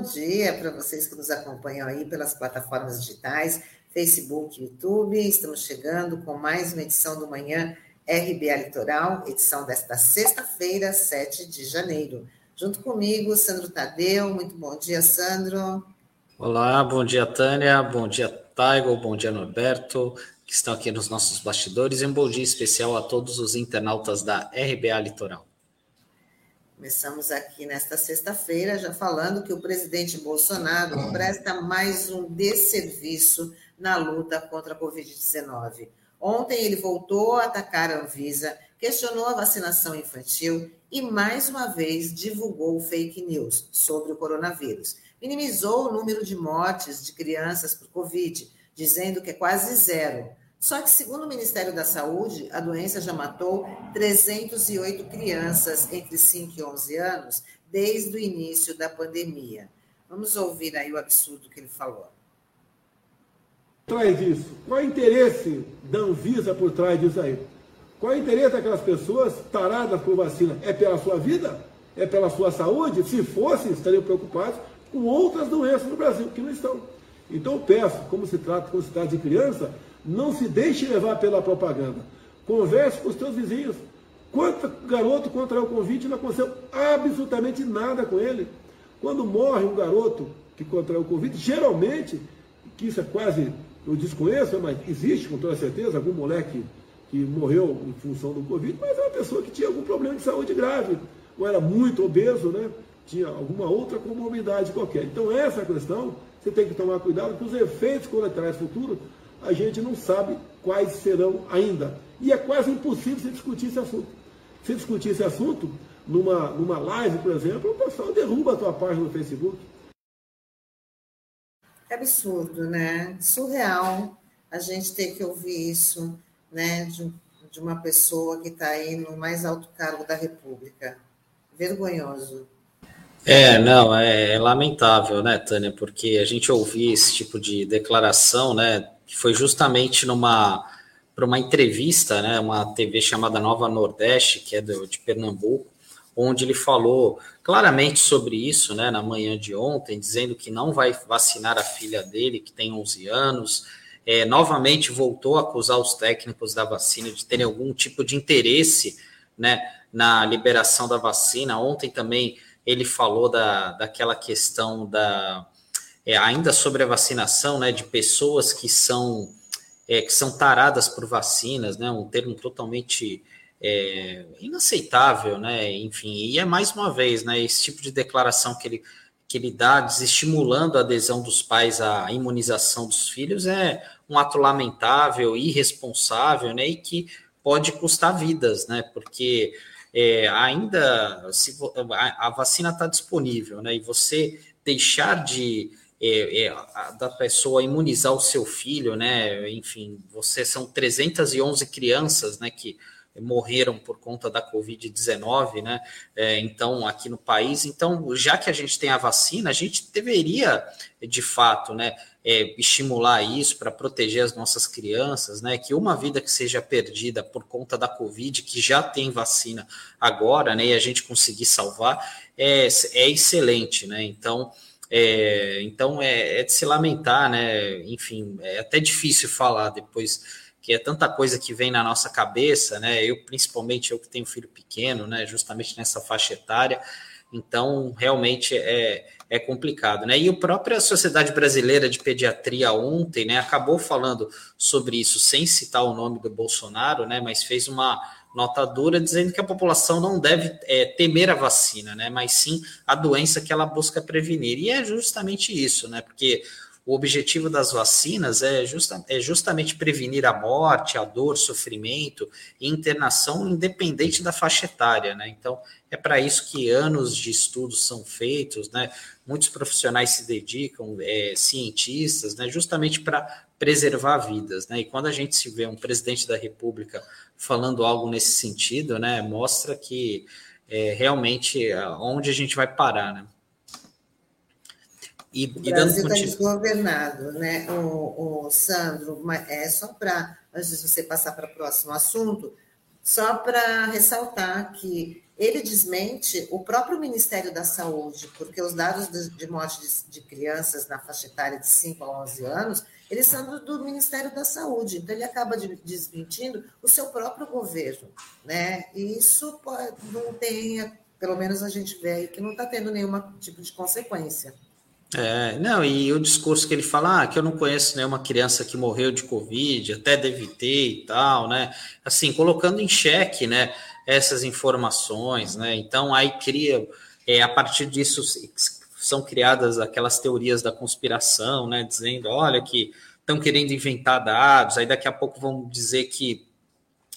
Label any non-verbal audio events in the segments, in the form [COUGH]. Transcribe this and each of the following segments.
bom dia para vocês que nos acompanham aí pelas plataformas digitais, Facebook, YouTube. Estamos chegando com mais uma edição do Manhã RBA Litoral, edição desta sexta-feira, 7 de janeiro. Junto comigo, Sandro Tadeu. Muito bom dia, Sandro. Olá, bom dia, Tânia. Bom dia, Taigo. Bom dia, Norberto, que estão aqui nos nossos bastidores. E um bom dia especial a todos os internautas da RBA Litoral. Começamos aqui nesta sexta-feira já falando que o presidente Bolsonaro presta mais um desserviço na luta contra a Covid-19. Ontem ele voltou a atacar a Anvisa, questionou a vacinação infantil e, mais uma vez, divulgou fake news sobre o coronavírus. Minimizou o número de mortes de crianças por Covid, dizendo que é quase zero só que, segundo o Ministério da Saúde, a doença já matou 308 crianças entre 5 e 11 anos desde o início da pandemia. Vamos ouvir aí o absurdo que ele falou. Traz isso. Qual é o interesse da Anvisa por trás disso aí? Qual é o interesse daquelas pessoas taradas por vacina? É pela sua vida? É pela sua saúde? Se fossem, estariam preocupados com outras doenças no Brasil, que não estão. Então peço, como se trata, como se trata de criança, não se deixe levar pela propaganda. Converse com os seus vizinhos. Quanto garoto contraiu o convite não aconteceu absolutamente nada com ele? Quando morre um garoto que contraiu o convite, geralmente, que isso é quase, eu desconheço, mas existe com toda certeza, algum moleque que morreu em função do Covid, mas é uma pessoa que tinha algum problema de saúde grave, ou era muito obeso, né? tinha alguma outra comorbidade qualquer. Então essa questão, você tem que tomar cuidado, que os efeitos colaterais futuros a gente não sabe quais serão ainda. E é quase impossível se discutir esse assunto. Se discutir esse assunto numa, numa live, por exemplo, o pessoal derruba a tua página no Facebook. É absurdo, né? Surreal a gente ter que ouvir isso, né, de, de uma pessoa que está aí no mais alto cargo da República. Vergonhoso. É, não, é, é, lamentável, né, Tânia, porque a gente ouvir esse tipo de declaração, né, que foi justamente numa para uma entrevista, né, uma TV chamada Nova Nordeste, que é do, de Pernambuco, onde ele falou claramente sobre isso, né, na manhã de ontem, dizendo que não vai vacinar a filha dele, que tem 11 anos, é, novamente voltou a acusar os técnicos da vacina de terem algum tipo de interesse, né, na liberação da vacina. Ontem também ele falou da, daquela questão da é, ainda sobre a vacinação, né, de pessoas que são é, que são taradas por vacinas, né, um termo totalmente é, inaceitável, né, enfim, e é mais uma vez, né, esse tipo de declaração que ele que ele dá, desestimulando a adesão dos pais à imunização dos filhos, é um ato lamentável, irresponsável, né, e que pode custar vidas, né, porque é, ainda se a, a vacina está disponível, né, e você deixar de é, é, da pessoa imunizar o seu filho, né? Enfim, você são 311 crianças, né? Que morreram por conta da Covid-19, né? É, então, aqui no país. Então, já que a gente tem a vacina, a gente deveria, de fato, né? É, estimular isso para proteger as nossas crianças, né? Que uma vida que seja perdida por conta da Covid, que já tem vacina agora, né? E a gente conseguir salvar, é, é excelente, né? Então, é, então é, é, de se lamentar, né? Enfim, é até difícil falar depois que é tanta coisa que vem na nossa cabeça, né? Eu, principalmente, eu que tenho filho pequeno, né? Justamente nessa faixa etária, então realmente é, é complicado, né? E a própria Sociedade Brasileira de Pediatria ontem, né, acabou falando sobre isso sem citar o nome do Bolsonaro, né? Mas fez uma nota dura dizendo que a população não deve é, temer a vacina, né, mas sim a doença que ela busca prevenir. E é justamente isso, né, porque o objetivo das vacinas é, justa, é justamente prevenir a morte, a dor, sofrimento e internação independente da faixa etária, né? Então, é para isso que anos de estudos são feitos, né? Muitos profissionais se dedicam, é, cientistas, né? Justamente para preservar vidas, né? E quando a gente se vê um presidente da República falando algo nesse sentido, né? Mostra que é, realmente onde a gente vai parar, né? E, o e Brasil está desgovernado, né? O, o Sandro, é só para, antes de você passar para o próximo assunto, só para ressaltar que ele desmente o próprio Ministério da Saúde, porque os dados de morte de, crianças na faixa etária de 5 a 11 anos, eles são do, do Ministério da Saúde, então ele acaba desmentindo o seu próprio governo, né? E isso pode, não tem, pelo menos a gente vê aí que não está tendo nenhum tipo de consequência. É, não, e o discurso que ele fala, ah, que eu não conheço nenhuma criança que morreu de Covid, até deve ter e tal, né? Assim, colocando em xeque, né, essas informações, né? Então, aí cria, é, a partir disso, são criadas aquelas teorias da conspiração, né? Dizendo, olha, que estão querendo inventar dados, aí daqui a pouco vão dizer que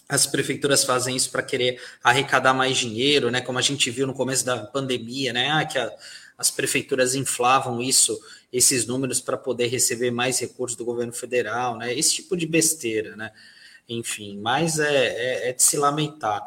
as prefeituras fazem isso para querer arrecadar mais dinheiro, né? Como a gente viu no começo da pandemia, né? Ah, que a as prefeituras inflavam isso, esses números para poder receber mais recursos do governo federal, né? Esse tipo de besteira, né? Enfim, mas é, é, é de se lamentar.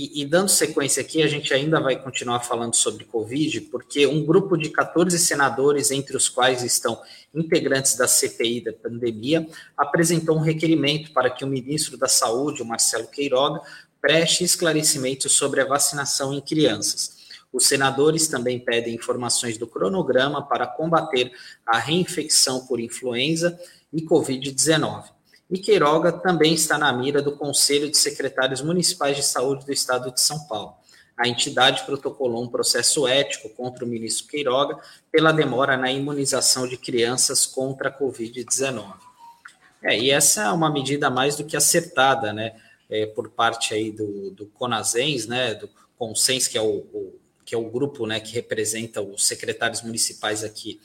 E, e, dando sequência aqui, a gente ainda vai continuar falando sobre Covid, porque um grupo de 14 senadores, entre os quais estão integrantes da CPI da pandemia, apresentou um requerimento para que o ministro da Saúde, o Marcelo Queiroga, preste esclarecimentos sobre a vacinação em crianças. Os senadores também pedem informações do cronograma para combater a reinfecção por influenza e Covid-19. E Queiroga também está na mira do Conselho de Secretários Municipais de Saúde do Estado de São Paulo. A entidade protocolou um processo ético contra o ministro Queiroga pela demora na imunização de crianças contra a Covid-19. É, e essa é uma medida mais do que acertada, né, é, por parte aí do, do CONASENS, né, do CONSENS, que é o, o que é o grupo né, que representa os secretários municipais aqui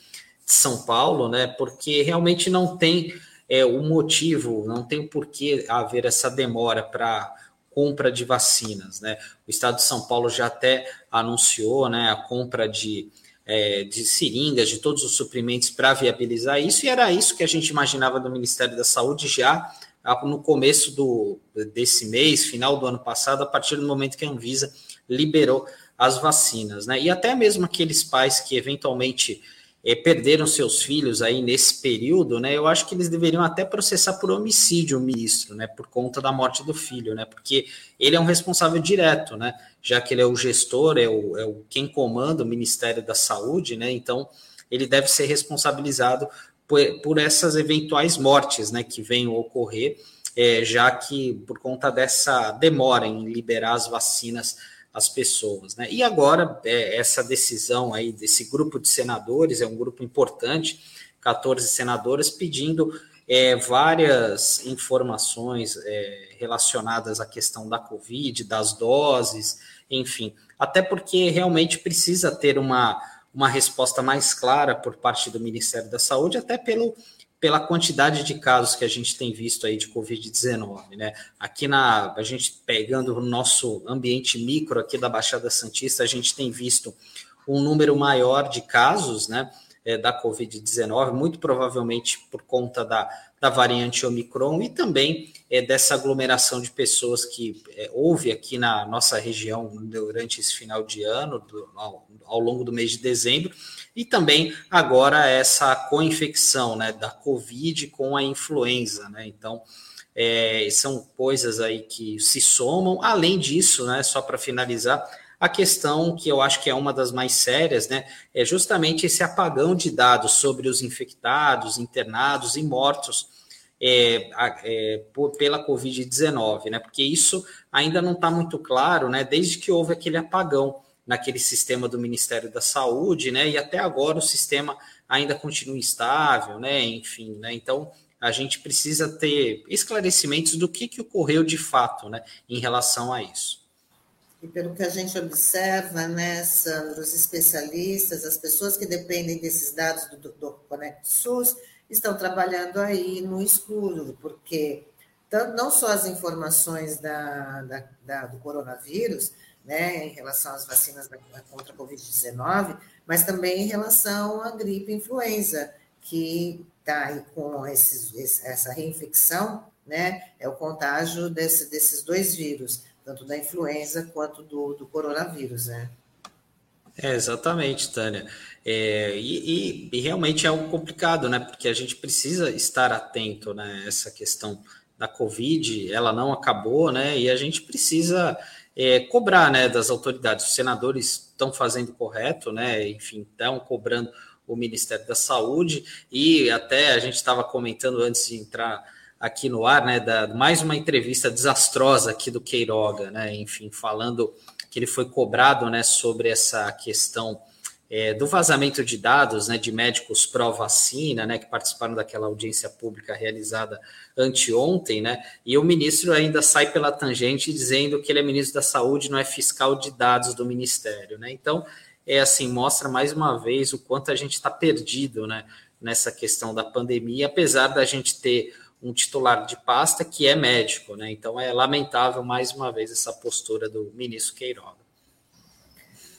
de São Paulo, né, porque realmente não tem é, o motivo, não tem o porquê haver essa demora para compra de vacinas. Né? O Estado de São Paulo já até anunciou né, a compra de, é, de seringas, de todos os suprimentos para viabilizar isso, e era isso que a gente imaginava do Ministério da Saúde já no começo do, desse mês, final do ano passado, a partir do momento que a Anvisa liberou as vacinas, né? E até mesmo aqueles pais que eventualmente é, perderam seus filhos aí nesse período, né? Eu acho que eles deveriam até processar por homicídio o ministro, né? Por conta da morte do filho, né? Porque ele é um responsável direto, né? Já que ele é o gestor, é o, é o quem comanda o Ministério da Saúde, né? Então ele deve ser responsabilizado por, por essas eventuais mortes, né? Que venham ocorrer, é, já que por conta dessa demora em liberar as vacinas as pessoas. Né? E agora, é, essa decisão aí desse grupo de senadores, é um grupo importante, 14 senadores, pedindo é, várias informações é, relacionadas à questão da Covid, das doses, enfim, até porque realmente precisa ter uma, uma resposta mais clara por parte do Ministério da Saúde, até pelo pela quantidade de casos que a gente tem visto aí de Covid-19, né? Aqui na, a gente pegando o nosso ambiente micro aqui da Baixada Santista, a gente tem visto um número maior de casos, né? É, da Covid-19, muito provavelmente por conta da, da variante Omicron e também é, dessa aglomeração de pessoas que é, houve aqui na nossa região durante esse final de ano, do, ao, ao longo do mês de dezembro, e também agora essa co-infecção né, da Covid com a influenza. Né? Então, é, são coisas aí que se somam. Além disso, né, só para finalizar, a questão que eu acho que é uma das mais sérias, né, é justamente esse apagão de dados sobre os infectados, internados e mortos é, é, por, pela Covid-19, né, porque isso ainda não está muito claro, né, desde que houve aquele apagão naquele sistema do Ministério da Saúde, né? E até agora o sistema ainda continua instável, né? Enfim, né? Então a gente precisa ter esclarecimentos do que, que ocorreu de fato, né? Em relação a isso. E pelo que a gente observa, né, Sandro, os especialistas, as pessoas que dependem desses dados do, do Conect SUS, estão trabalhando aí no escuro, porque não só as informações da, da, da do coronavírus, né, em relação às vacinas da, contra a Covid-19, mas também em relação à gripe influenza, que está aí com esses, essa reinfecção, né, é o contágio desse, desses dois vírus, tanto da influenza quanto do, do coronavírus, né. É, exatamente, Tânia. É, e, e, e, realmente é algo complicado, né? Porque a gente precisa estar atento, né? Essa questão da Covid, ela não acabou, né? E a gente precisa é, cobrar, né? Das autoridades. Os senadores estão fazendo correto, né? Enfim, estão cobrando o Ministério da Saúde e até a gente estava comentando antes de entrar aqui no ar, né? Da, mais uma entrevista desastrosa aqui do Queiroga, né? Enfim, falando que ele foi cobrado, né? Sobre essa questão é, do vazamento de dados né, de médicos pró-vacina, né, que participaram daquela audiência pública realizada anteontem, né, e o ministro ainda sai pela tangente dizendo que ele é ministro da Saúde, não é fiscal de dados do Ministério. Né? Então, é assim, mostra mais uma vez o quanto a gente está perdido né, nessa questão da pandemia, apesar da gente ter um titular de pasta que é médico. Né? Então, é lamentável mais uma vez essa postura do ministro Queiroga.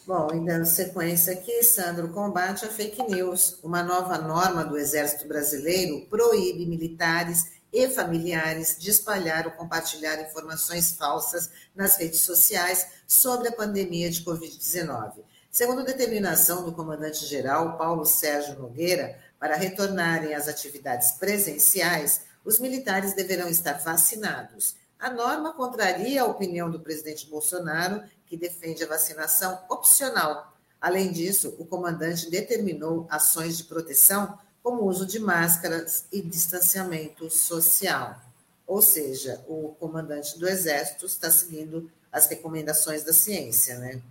Bom, e dando sequência aqui, Sandro, combate a fake news. Uma nova norma do Exército Brasileiro proíbe militares e familiares de espalhar ou compartilhar informações falsas nas redes sociais sobre a pandemia de Covid-19. Segundo determinação do comandante-geral Paulo Sérgio Nogueira, para retornarem às atividades presenciais, os militares deverão estar vacinados. A norma contraria a opinião do presidente Bolsonaro que defende a vacinação opcional. Além disso, o comandante determinou ações de proteção, como uso de máscaras e distanciamento social. Ou seja, o comandante do Exército está seguindo as recomendações da ciência, né?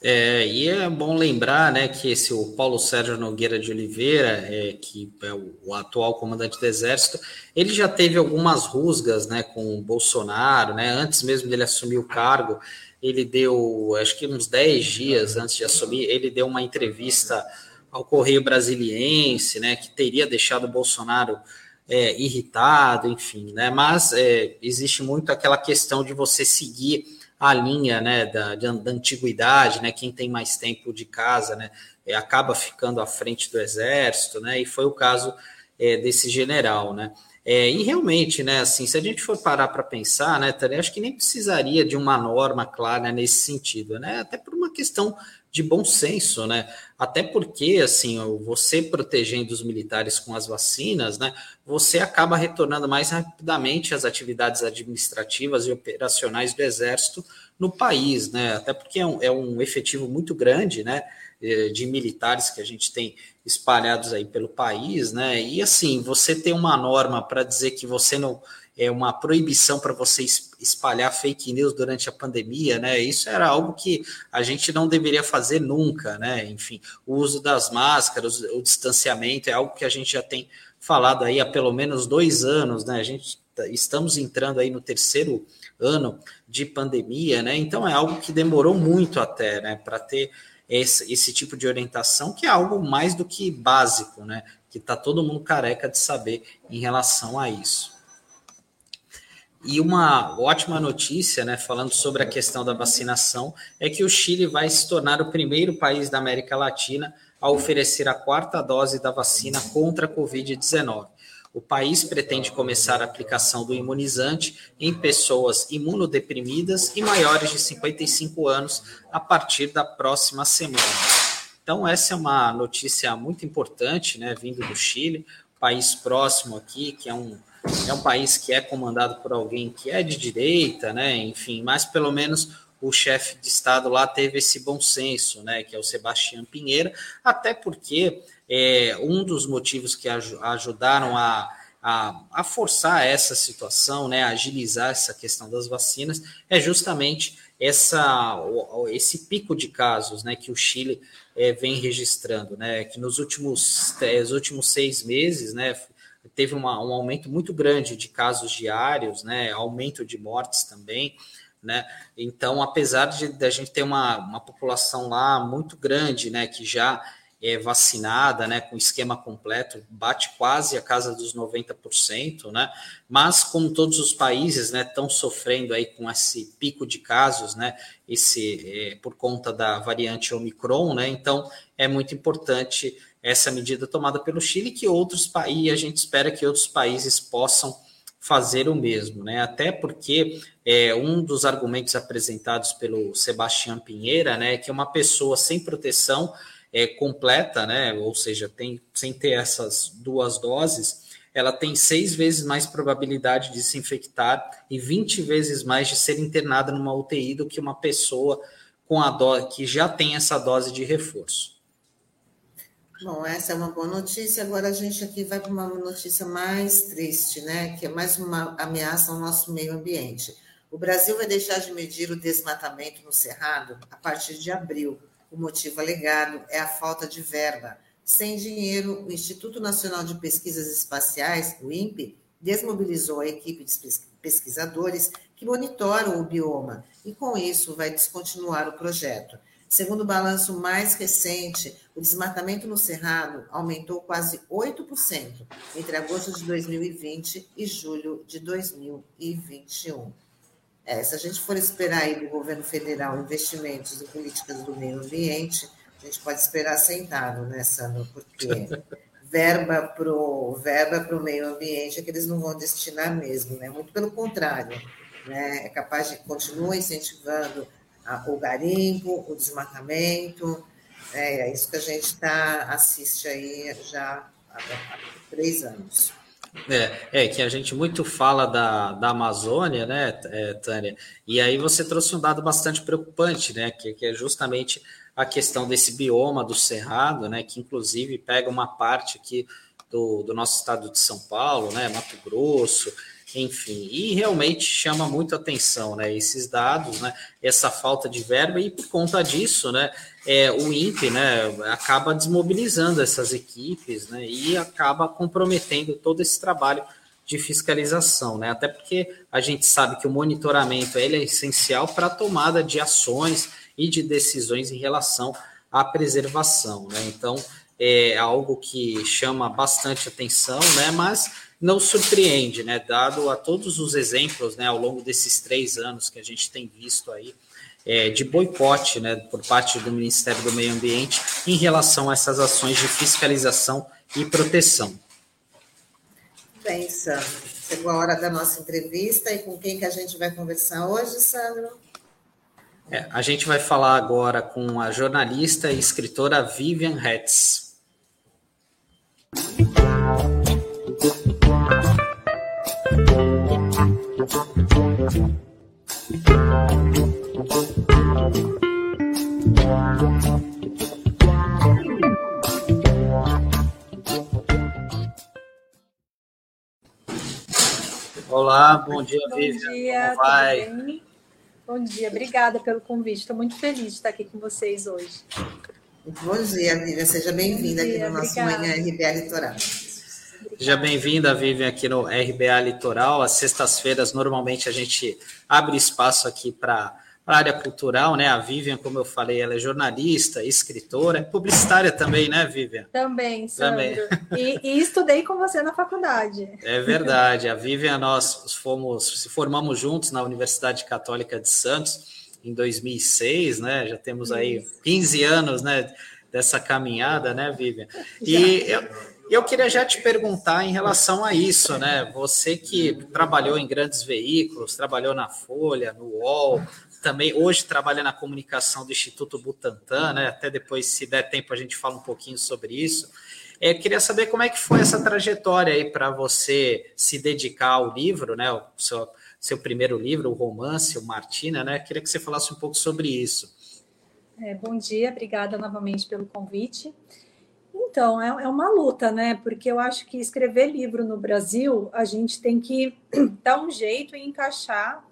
É, e é bom lembrar né, que esse o Paulo Sérgio Nogueira de Oliveira, é, que é o, o, atual comandante do Exército, ele já teve algumas rusgas né, com o Bolsonaro, né, antes mesmo dele assumir o cargo, ele deu, acho que uns 10 dias antes de assumir, ele deu uma entrevista ao Correio Brasiliense, né, que teria deixado o Bolsonaro é, irritado, enfim, né, mas é, existe muito aquela questão de você seguir a linha, né, da, da antiguidade, né, quem tem mais tempo de casa, né, é, acaba ficando à frente do exército, né, e foi o caso é, desse general, né, é, e realmente, né, assim, se a gente for parar para pensar, né, acho que nem precisaria de uma norma clara nesse sentido, né, até por uma questão de bom senso, né, até porque, assim, você protegendo os militares com as vacinas, né, você acaba retornando mais rapidamente às atividades administrativas e operacionais do Exército no país, né, até porque é um, é um efetivo muito grande, né, de militares que a gente tem espalhados aí pelo país, né? E assim, você tem uma norma para dizer que você não é uma proibição para você espalhar fake news durante a pandemia, né? Isso era algo que a gente não deveria fazer nunca, né? Enfim, o uso das máscaras, o distanciamento é algo que a gente já tem falado aí há pelo menos dois anos, né? A gente tá, estamos entrando aí no terceiro ano de pandemia, né? Então é algo que demorou muito até, né? Para ter esse, esse tipo de orientação, que é algo mais do que básico, né? Que está todo mundo careca de saber em relação a isso. E uma ótima notícia, né, falando sobre a questão da vacinação, é que o Chile vai se tornar o primeiro país da América Latina a oferecer a quarta dose da vacina contra a Covid-19. O país pretende começar a aplicação do imunizante em pessoas imunodeprimidas e maiores de 55 anos a partir da próxima semana. Então, essa é uma notícia muito importante, né, vindo do Chile, país próximo aqui, que é um, é um país que é comandado por alguém que é de direita, né, enfim, mas pelo menos o chefe de Estado lá teve esse bom senso, né, que é o Sebastião Pinheira, até porque é, um dos motivos que ajudaram a, a, a, forçar essa situação, né, agilizar essa questão das vacinas, é justamente essa, esse pico de casos né, que o Chile é, vem registrando, né, que nos últimos, é, últimos seis meses né, teve uma, um aumento muito grande de casos diários, né, aumento de mortes também. Né? Então, apesar de, de a gente ter uma, uma população lá muito grande, né, que já é, vacinada, né, com esquema completo, bate quase a casa dos 90%, né, mas como todos os países, né, estão sofrendo aí com esse pico de casos, né, esse, é, por conta da variante Omicron, né, então é muito importante essa medida tomada pelo Chile, que outros países, a gente espera que outros países possam fazer o mesmo, né? Até porque é, um dos argumentos apresentados pelo Sebastião Pinheira, né, é que uma pessoa sem proteção é, completa, né, ou seja, tem, sem ter essas duas doses, ela tem seis vezes mais probabilidade de se infectar e 20 vezes mais de ser internada numa UTI do que uma pessoa com a dose que já tem essa dose de reforço. Bom, essa é uma boa notícia. Agora a gente aqui vai para uma notícia mais triste, né? Que é mais uma ameaça ao nosso meio ambiente. O Brasil vai deixar de medir o desmatamento no Cerrado a partir de abril. O motivo alegado é a falta de verba. Sem dinheiro, o Instituto Nacional de Pesquisas Espaciais, o INPE, desmobilizou a equipe de pesquisadores que monitoram o bioma e, com isso, vai descontinuar o projeto. Segundo o balanço mais recente, o desmatamento no Cerrado aumentou quase 8% entre agosto de 2020 e julho de 2021. É, se a gente for esperar aí do governo federal investimentos em políticas do meio ambiente, a gente pode esperar sentado, né, Sandro? Porque [LAUGHS] verba para o verba pro meio ambiente é que eles não vão destinar mesmo, né? Muito pelo contrário, né? É capaz de continuar incentivando o garimpo, o desmatamento. É, é isso que a gente está assiste aí já há, há três anos. É, é, que a gente muito fala da, da Amazônia, né, é, Tânia? E aí você trouxe um dado bastante preocupante, né? Que, que é justamente a questão desse bioma do Cerrado, né? Que inclusive pega uma parte aqui do, do nosso estado de São Paulo, né? Mato Grosso, enfim, e realmente chama muito atenção, né, esses dados, né, essa falta de verba, e por conta disso, né, é, o INPE, né, acaba desmobilizando essas equipes, né, e acaba comprometendo todo esse trabalho de fiscalização, né, até porque a gente sabe que o monitoramento ele é essencial para a tomada de ações e de decisões em relação à preservação, né, então é algo que chama bastante atenção, né, mas não surpreende, né? Dado a todos os exemplos, né, ao longo desses três anos que a gente tem visto aí é, de boicote, né, por parte do Ministério do Meio Ambiente em relação a essas ações de fiscalização e proteção. Bem, Sandro, chegou a hora da nossa entrevista e com quem que a gente vai conversar hoje, Sandro? É, a gente vai falar agora com a jornalista e escritora Vivian Hetz. Olá, bom dia, bom Vivian. Dia, Como vai? Bem? Bom dia, obrigada pelo convite. Estou muito feliz de estar aqui com vocês hoje. Bom dia, Vivian. Seja bem-vinda aqui no nosso obrigada. Manhã RBA Litoral. Seja bem-vinda, Vivian, aqui no RBA Litoral. Às sextas-feiras, normalmente, a gente abre espaço aqui para a área cultural, né? A Vivian, como eu falei, ela é jornalista, escritora, publicitária também, né, Vivian? Também, Sandro. Também. E, e, estudei com você na faculdade. É verdade. A Vivian, nós fomos, se formamos juntos na Universidade Católica de Santos em 2006, né? Já temos aí 15 anos, né? Dessa caminhada, né, Vivian? E eu, eu queria já te perguntar em relação a isso, né? Você que trabalhou em grandes veículos, trabalhou na Folha, no UOL, também hoje trabalha na comunicação do Instituto Butantan, né? Até depois, se der tempo, a gente fala um pouquinho sobre isso. É, eu queria saber como é que foi essa trajetória aí para você se dedicar ao livro, né? O seu, seu primeiro livro, o romance, o Martina, né? Eu queria que você falasse um pouco sobre isso. É, bom dia, obrigada novamente pelo convite. Então, é, é, uma luta, né? Porque eu acho que escrever livro no Brasil, a gente tem que [CLEARS THROAT] dar um jeito e encaixar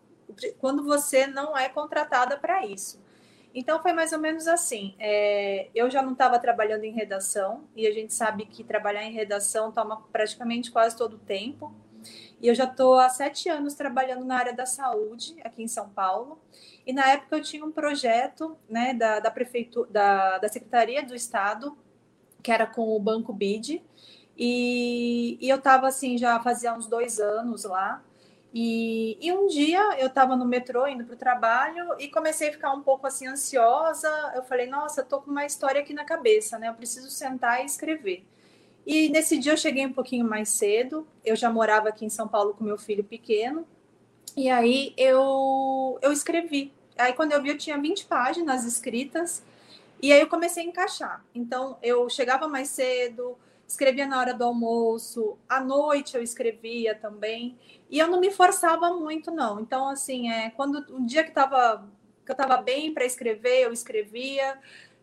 quando você não é contratada para isso. Então, foi mais ou menos assim. É, eu já não estava trabalhando em redação, e a gente sabe que trabalhar em redação toma praticamente quase todo o tempo. E eu já estou há sete anos trabalhando na área da saúde, aqui em São Paulo. E na época eu tinha um projeto né, da, da prefeitura, da, da Secretaria do Estado que era com o Banco BID. E, e eu estava assim, já fazia uns dois anos lá. E, e um dia eu estava no metrô indo para o trabalho e comecei a ficar um pouco assim ansiosa. Eu falei, nossa, tô com uma história aqui na cabeça, né? Eu preciso sentar e escrever. E nesse dia eu cheguei um pouquinho mais cedo, eu já morava aqui em São Paulo com meu filho pequeno, e aí eu, eu escrevi. Aí quando eu vi, eu tinha 20 páginas escritas, e aí eu comecei a encaixar. Então eu chegava mais cedo, escrevia na hora do almoço, à noite eu escrevia também, e eu não me forçava muito, não. Então, assim, é, quando um dia que, tava, que eu estava bem para escrever, eu escrevia.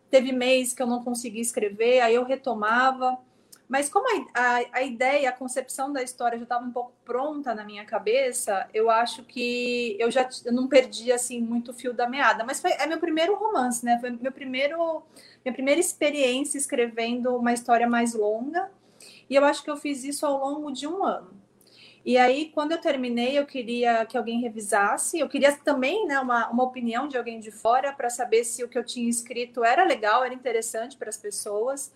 Teve mês que eu não conseguia escrever, aí eu retomava. Mas como a, a, a ideia, a concepção da história já estava um pouco pronta na minha cabeça, eu acho que eu já eu não perdi assim muito o fio da meada. Mas foi, é meu primeiro romance, né? Foi meu primeiro, minha primeira experiência escrevendo uma história mais longa. E eu acho que eu fiz isso ao longo de um ano. E aí, quando eu terminei, eu queria que alguém revisasse. Eu queria também né, uma, uma opinião de alguém de fora para saber se o que eu tinha escrito era legal, era interessante para as pessoas.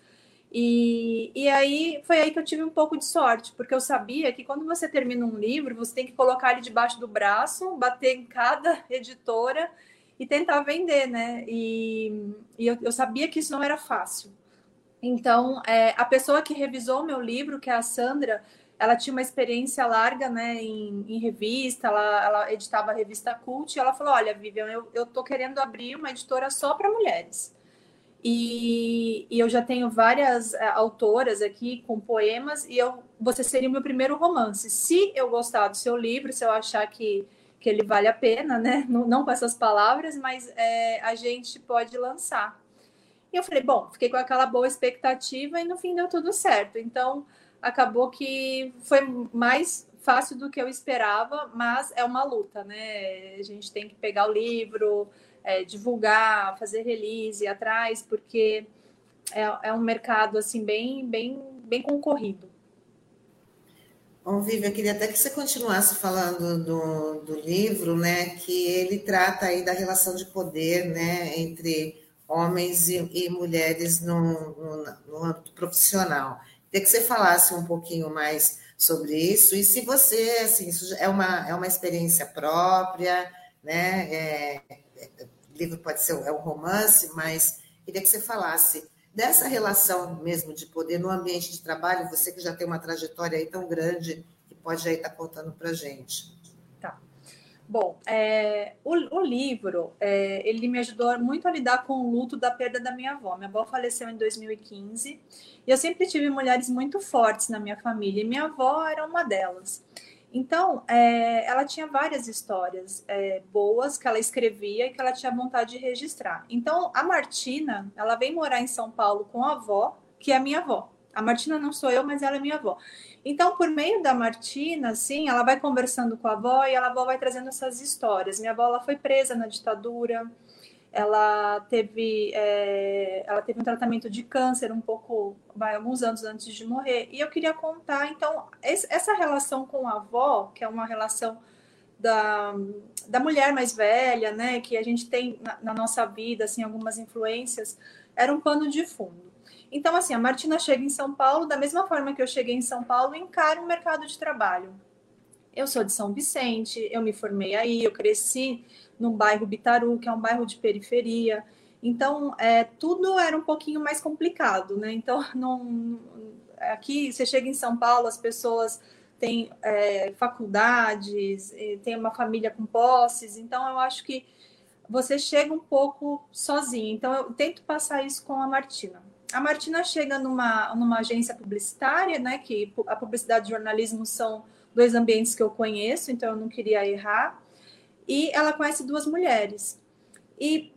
E, e aí foi aí que eu tive um pouco de sorte, porque eu sabia que quando você termina um livro, você tem que colocar ele debaixo do braço, bater em cada [LAUGHS] editora e tentar vender, né? E, e eu, eu sabia que isso não era fácil. Então, é, a pessoa que revisou o meu livro, que é a Sandra, ela tinha uma experiência larga né, em, em revista, ela, ela, editava a revista Cult, e ela falou: Olha, Vivian, eu, eu tô querendo abrir uma editora só para mulheres. E, e, eu já tenho várias é, autoras aqui com poemas, e eu, você seria o meu primeiro romance. Se eu gostar do seu livro, se eu achar que, que ele vale a pena, né? [LAUGHS] Não, não com essas palavras, mas é, a gente pode lançar. E eu falei, bom, fiquei com aquela boa expectativa e no fim deu tudo certo. Então, acabou que foi mais fácil do que eu esperava, mas é uma luta, né? A gente tem que pegar o livro, é, divulgar, fazer release atrás, porque é, é, um mercado assim bem, bem, bem concorrido. Bom, Vivi, eu queria até que você continuasse falando do, do livro, né? Que ele trata aí da relação de poder, né? Entre homens e, e mulheres no, no, no âmbito profissional. Queria que você falasse um pouquinho mais sobre isso e se você, assim, é uma, é uma experiência própria, né? É, é, livro pode ser é um romance, mas queria que você falasse dessa relação mesmo de poder no ambiente de trabalho, você que já tem uma trajetória aí tão grande, que pode aí estar contando para gente. Bom, é, o, o, livro, é, ele me ajudou muito a lidar com o luto da perda da minha avó. Minha avó faleceu em 2015 e eu sempre tive mulheres muito fortes na minha família e minha avó era uma delas. Então, é, ela tinha várias histórias é, boas que ela escrevia e que ela tinha vontade de registrar. Então, a Martina, ela vem morar em São Paulo com a avó, que é minha avó. A Martina não sou eu, mas ela é minha avó. Então, por meio da Martina, assim, ela vai conversando com a avó e a avó vai trazendo essas histórias. Minha avó ela foi presa na ditadura, ela teve, é, ela teve um tratamento de câncer um pouco, vai, alguns anos antes de morrer. E eu queria contar, então, essa relação com a avó, que é uma relação da, da mulher mais velha, né, que a gente tem na, na nossa vida, assim, algumas influências, era um pano de fundo. Então, assim, a Martina chega em São Paulo, da mesma forma que eu cheguei em São Paulo, encaro o mercado de trabalho. Eu sou de São Vicente, eu me formei aí, eu cresci no bairro Bitaru, que é um bairro de periferia. Então, é, tudo era um pouquinho mais complicado, né? Então, [LAUGHS] não, aqui você chega em São Paulo, as pessoas têm é, faculdades, têm uma família com posses, então eu acho que você chega um pouco sozinho. Então, eu tento passar isso com a Martina a Martina chega numa, numa agência publicitária, né? Que a publicidade e jornalismo são dois ambientes que eu conheço, então eu não queria errar. E ela conhece duas mulheres. E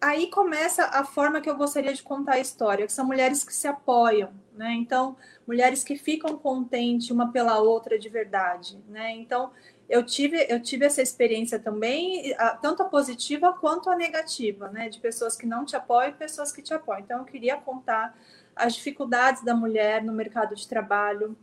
aí começa a forma que eu gostaria de contar a história, que são mulheres que se apoiam, né? Então, mulheres que ficam contentes uma pela outra de verdade, né? Então, eu tive, eu tive essa experiência também, tanto a positiva quanto a negativa, né? De pessoas que não te apoiam e pessoas que te apoiam. Então, eu queria contar as dificuldades da mulher no mercado de trabalho,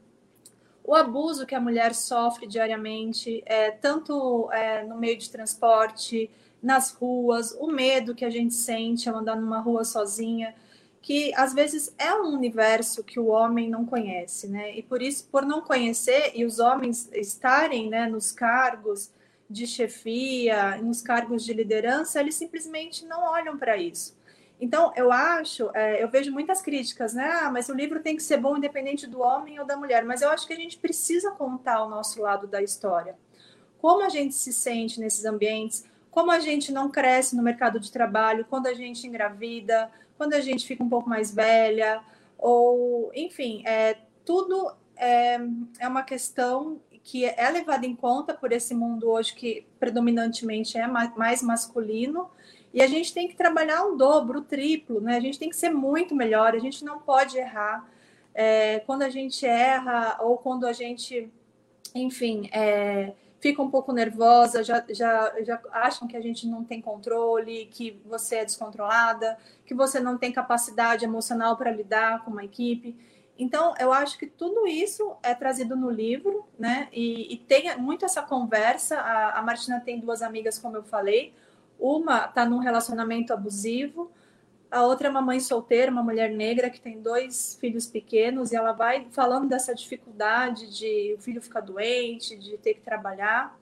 o abuso que a mulher sofre diariamente, é, tanto é, no meio de transporte, nas ruas, o medo que a gente sente ao andar numa rua sozinha que às vezes é um universo que o homem não conhece, né? E por isso, por não conhecer e os homens estarem, né, nos cargos de chefia, nos cargos de liderança, eles simplesmente não olham para isso. Então, eu acho, é, eu vejo muitas críticas, né? Ah, mas o livro tem que ser bom independente do homem ou da mulher. Mas eu acho que a gente precisa contar o nosso lado da história. Como a gente se sente nesses ambientes, como a gente não cresce no mercado de trabalho, quando a gente engravida, quando a gente fica um pouco mais velha, ou, enfim, é, tudo é, é uma questão que é levada em conta por esse mundo hoje que predominantemente é mais masculino, e a gente tem que trabalhar o dobro, o triplo, né? A gente tem que ser muito melhor, a gente não pode errar. É, quando a gente erra ou quando a gente, enfim, é, fica um pouco nervosa, já, já, já acham que a gente não tem controle, que você é descontrolada, que você não tem capacidade emocional para lidar com uma equipe. Então, eu acho que tudo isso é trazido no livro, né? E, e tem muito essa conversa. A, a Martina tem duas amigas, como eu falei. Uma está num relacionamento abusivo, a outra é uma mãe solteira, uma mulher negra que tem dois filhos pequenos, e ela vai falando dessa dificuldade de o filho ficar doente, de ter que trabalhar.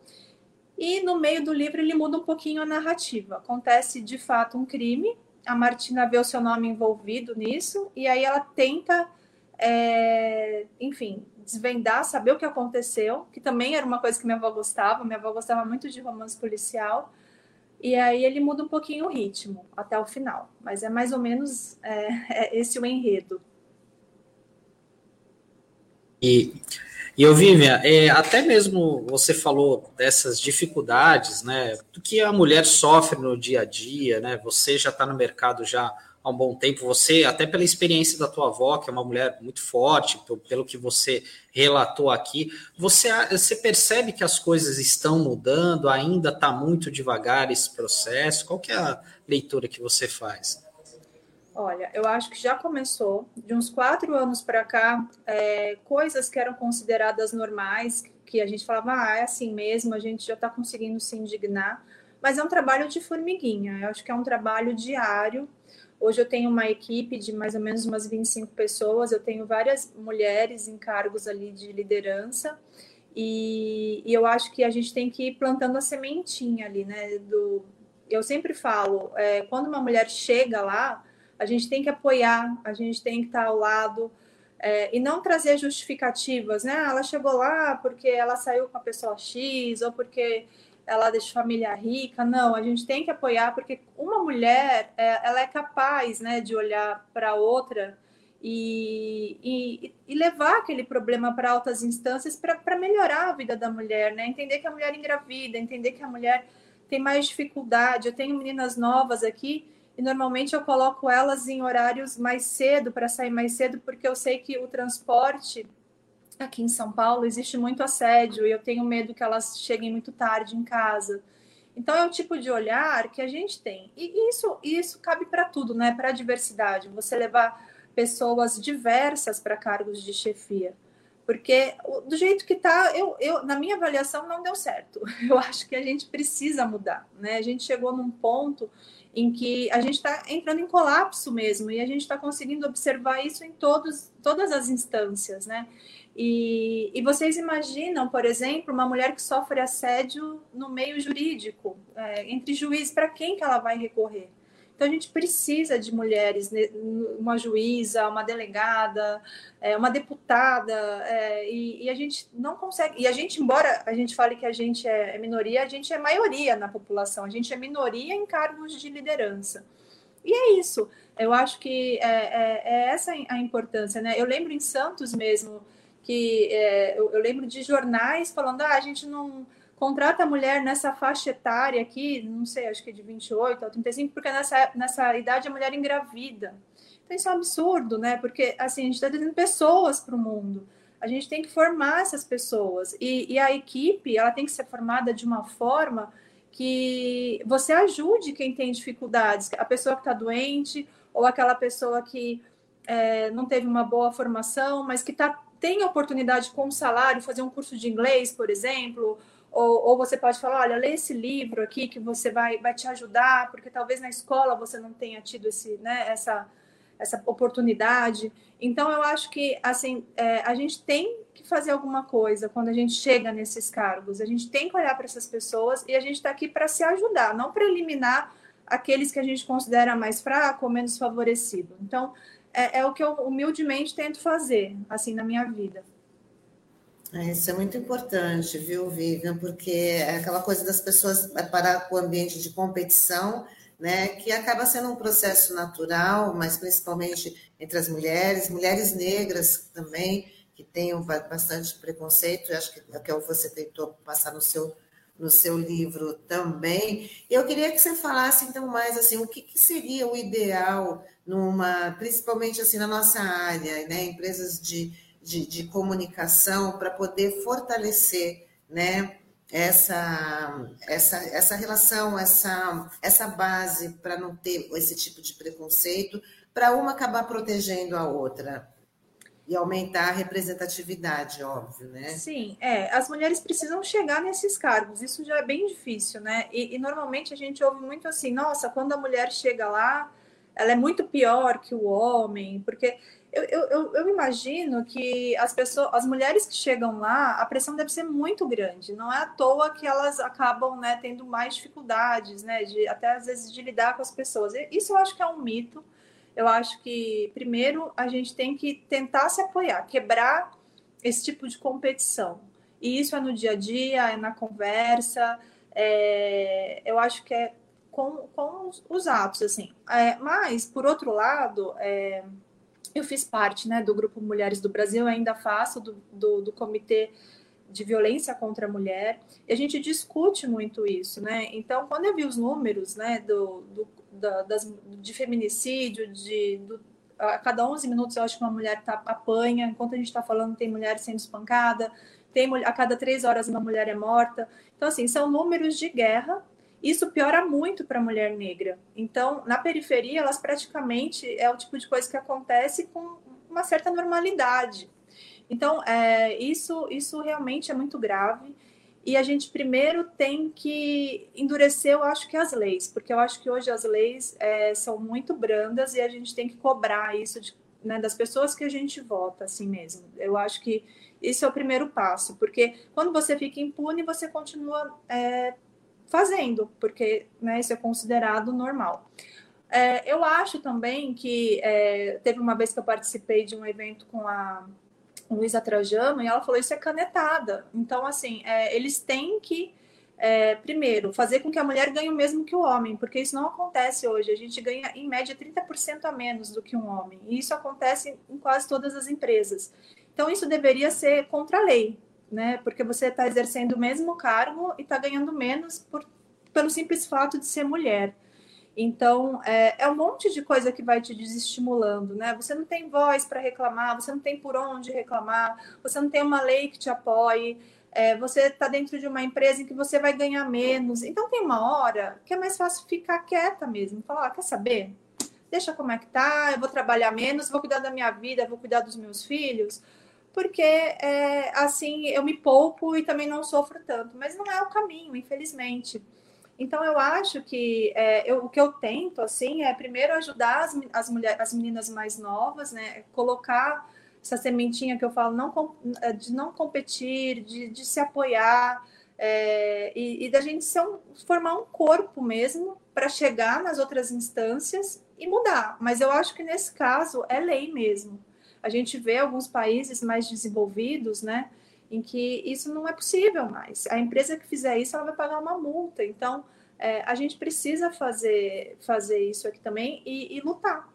E no meio do livro ele muda um pouquinho a narrativa. Acontece de fato um crime, a Martina vê o seu nome envolvido nisso, e aí ela tenta, é, enfim, desvendar, saber o que aconteceu, que também era uma coisa que minha avó gostava. Minha avó gostava muito de romance policial. E aí ele muda um pouquinho o ritmo até o final, mas é mais ou menos é, [LAUGHS] é esse o enredo. E, e eu, Vivian, é, até mesmo você falou dessas dificuldades, né, do que a mulher sofre no dia a dia, né, você já está no mercado já há um bom tempo. Você, até pela experiência da tua avó, que é uma mulher muito forte, pelo que você relatou aqui, você, você percebe que as coisas estão mudando, ainda está muito devagar esse processo? Qual que é a leitura que você faz? Olha, eu acho que já começou, de uns quatro anos para cá, é, coisas que eram consideradas normais, que a gente falava, ah, é assim mesmo, a gente já está conseguindo se indignar, mas é um trabalho de formiguinha, eu acho que é um trabalho diário, Hoje eu tenho uma equipe de mais ou menos umas 25 pessoas, eu tenho várias mulheres em cargos ali de liderança, e, e eu acho que a gente tem que ir plantando a sementinha ali, né? Do, eu sempre falo, é, quando uma mulher chega lá, a gente tem que apoiar, a gente tem que estar ao lado, é, e não trazer justificativas, né? Ah, ela chegou lá porque ela saiu com a pessoa X, ou porque ela é de família rica. Não, a gente tem que apoiar, porque uma mulher, é, ela é capaz né, de olhar para outra e, e, e, levar aquele problema para altas instâncias para melhorar a vida da mulher, né? Entender que a mulher engravida, entender que a mulher tem mais dificuldade. Eu tenho meninas novas aqui e normalmente eu coloco elas em horários mais cedo para sair mais cedo, porque eu sei que o transporte aqui em São Paulo existe muito assédio e eu tenho medo que elas cheguem muito tarde em casa. Então é o tipo de olhar que a gente tem. E isso, isso cabe para tudo, né? Para a diversidade. Você levar pessoas diversas para cargos de chefia. Porque do jeito que está, eu, eu, na minha avaliação, não deu certo. [LAUGHS] Eu acho que a gente precisa mudar. Né? A gente chegou num ponto em que a gente está entrando em colapso mesmo, e a gente está conseguindo observar isso em todos, todas as instâncias, né? E, e, vocês imaginam, por exemplo, uma mulher que sofre assédio no meio jurídico, é, entre juízes, para quem que ela vai recorrer? Então a gente precisa de mulheres, né, uma juíza, uma delegada, é, uma deputada, é, e, a gente não consegue. E a gente, embora a gente fale que a gente é, é minoria, a gente é maioria na população, a gente é minoria em cargos de liderança. E é isso. Eu acho que é, é, é essa a importância, né? Eu lembro em Santos mesmo que é, eu, eu, lembro de jornais falando, ah, a gente não contrata a mulher nessa faixa etária aqui, não sei, acho que é de 28 a 35, porque nessa, nessa idade a mulher engravida. Então isso é um absurdo, né? Porque assim, a gente está trazendo pessoas para o mundo. A gente tem que formar essas pessoas. E, e a equipe, ela tem que ser formada de uma forma que você ajude quem tem dificuldades, a pessoa que está doente, ou aquela pessoa que é, não teve uma boa formação, mas que está tem oportunidade com salário, fazer um curso de inglês, por exemplo, ou, ou, você pode falar, olha, lê esse livro aqui que você vai, vai te ajudar, porque talvez na escola você não tenha tido esse, né, essa, essa oportunidade. Então, eu acho que assim é, a gente tem que fazer alguma coisa quando a gente chega nesses cargos. A gente tem que olhar para essas pessoas e a gente está aqui para se ajudar, não para eliminar aqueles que a gente considera mais fraco ou menos favorecido. Então, é, é o que eu humildemente tento fazer, assim, na minha vida. É, isso é muito importante, viu, Vivian? Porque é aquela coisa das pessoas parar com o ambiente de competição, né, que acaba sendo um processo natural, mas principalmente entre as mulheres, mulheres negras também, que têm bastante preconceito, eu acho que é o que você tentou passar no seu no seu livro também. Eu queria que você falasse então mais assim, o que, que seria o ideal numa, principalmente assim na nossa área, né, empresas de, de, de comunicação para poder fortalecer, né, essa, essa, essa relação, essa, essa base para não ter esse tipo de preconceito, para uma acabar protegendo a outra e aumentar a representatividade, óbvio, né? Sim, é. As mulheres precisam chegar nesses cargos, isso já é bem difícil, né? E, e, normalmente a gente ouve muito assim, nossa, quando a mulher chega lá, ela é muito pior que o homem, porque eu, eu, eu imagino que as pessoas, as mulheres que chegam lá, a pressão deve ser muito grande. Não é à toa que elas acabam né, tendo mais dificuldades, né? De, até às vezes de lidar com as pessoas. Isso eu acho que é um mito eu acho que, primeiro, a gente tem que tentar se apoiar, quebrar esse tipo de competição. E isso é no dia a dia, é na conversa, é, eu acho que é com, com os, os atos, assim. É, mas, por outro lado, é, eu fiz parte né, do Grupo Mulheres do Brasil, ainda faço do, do, do Comitê de Violência contra a Mulher, e a gente discute muito isso, né? Então, quando eu vi os números né, do, do da, das, de feminicídio, de, do, a cada 11 minutos eu acho que uma mulher tá, apanha, enquanto a gente está falando tem mulher sendo espancada, tem a cada três horas uma mulher é morta. Então, assim, são números de guerra. Isso piora muito para a mulher negra. Então, na periferia, elas praticamente é o tipo de coisa que acontece com uma certa normalidade. Então, é, isso, isso realmente é muito grave. E a gente primeiro tem que endurecer, eu acho que as leis, porque eu acho que hoje as leis é, são muito brandas e a gente tem que cobrar isso de, né, das pessoas que a gente vota, assim mesmo. Eu acho que isso é o primeiro passo, porque quando você fica impune, você continua é, fazendo, porque né, isso é considerado normal. É, eu acho também que é, teve uma vez que eu participei de um evento com a Luísa Trajano, e ela falou: isso é canetada. Então, assim, é, eles têm que, é, primeiro, fazer com que a mulher ganhe o mesmo que o homem, porque isso não acontece hoje. A gente ganha, em média, 30% a menos do que um homem, e isso acontece em quase todas as empresas. Então, isso deveria ser contra a lei, né? Porque você está exercendo o mesmo cargo e está ganhando menos por, pelo simples fato de ser mulher. Então, é, é, um monte de coisa que vai te desestimulando, né? Você não tem voz para reclamar, você não tem por onde reclamar, você não tem uma lei que te apoie, é, você está dentro de uma empresa em que você vai ganhar menos. Então, tem uma hora que é mais fácil ficar quieta mesmo, falar: ah, quer saber? Deixa como é que tá, eu vou trabalhar menos, vou cuidar da minha vida, vou cuidar dos meus filhos, porque é, assim eu me poupo e também não sofro tanto. Mas não é o caminho, infelizmente. Então, eu acho que é, eu, o que eu tento, assim, é primeiro ajudar as, as, mulheres, as meninas mais novas, né? Colocar essa sementinha que eu falo, não, é, de não competir, de, de se apoiar, é, e, e, da gente um, formar um corpo mesmo para chegar nas outras instâncias e mudar. Mas eu acho que nesse caso é lei mesmo. A gente vê alguns países mais desenvolvidos, né? Em que isso não é possível mais. A empresa que fizer isso, ela vai pagar uma multa. Então, é, a gente precisa fazer, fazer isso aqui também e, e lutar.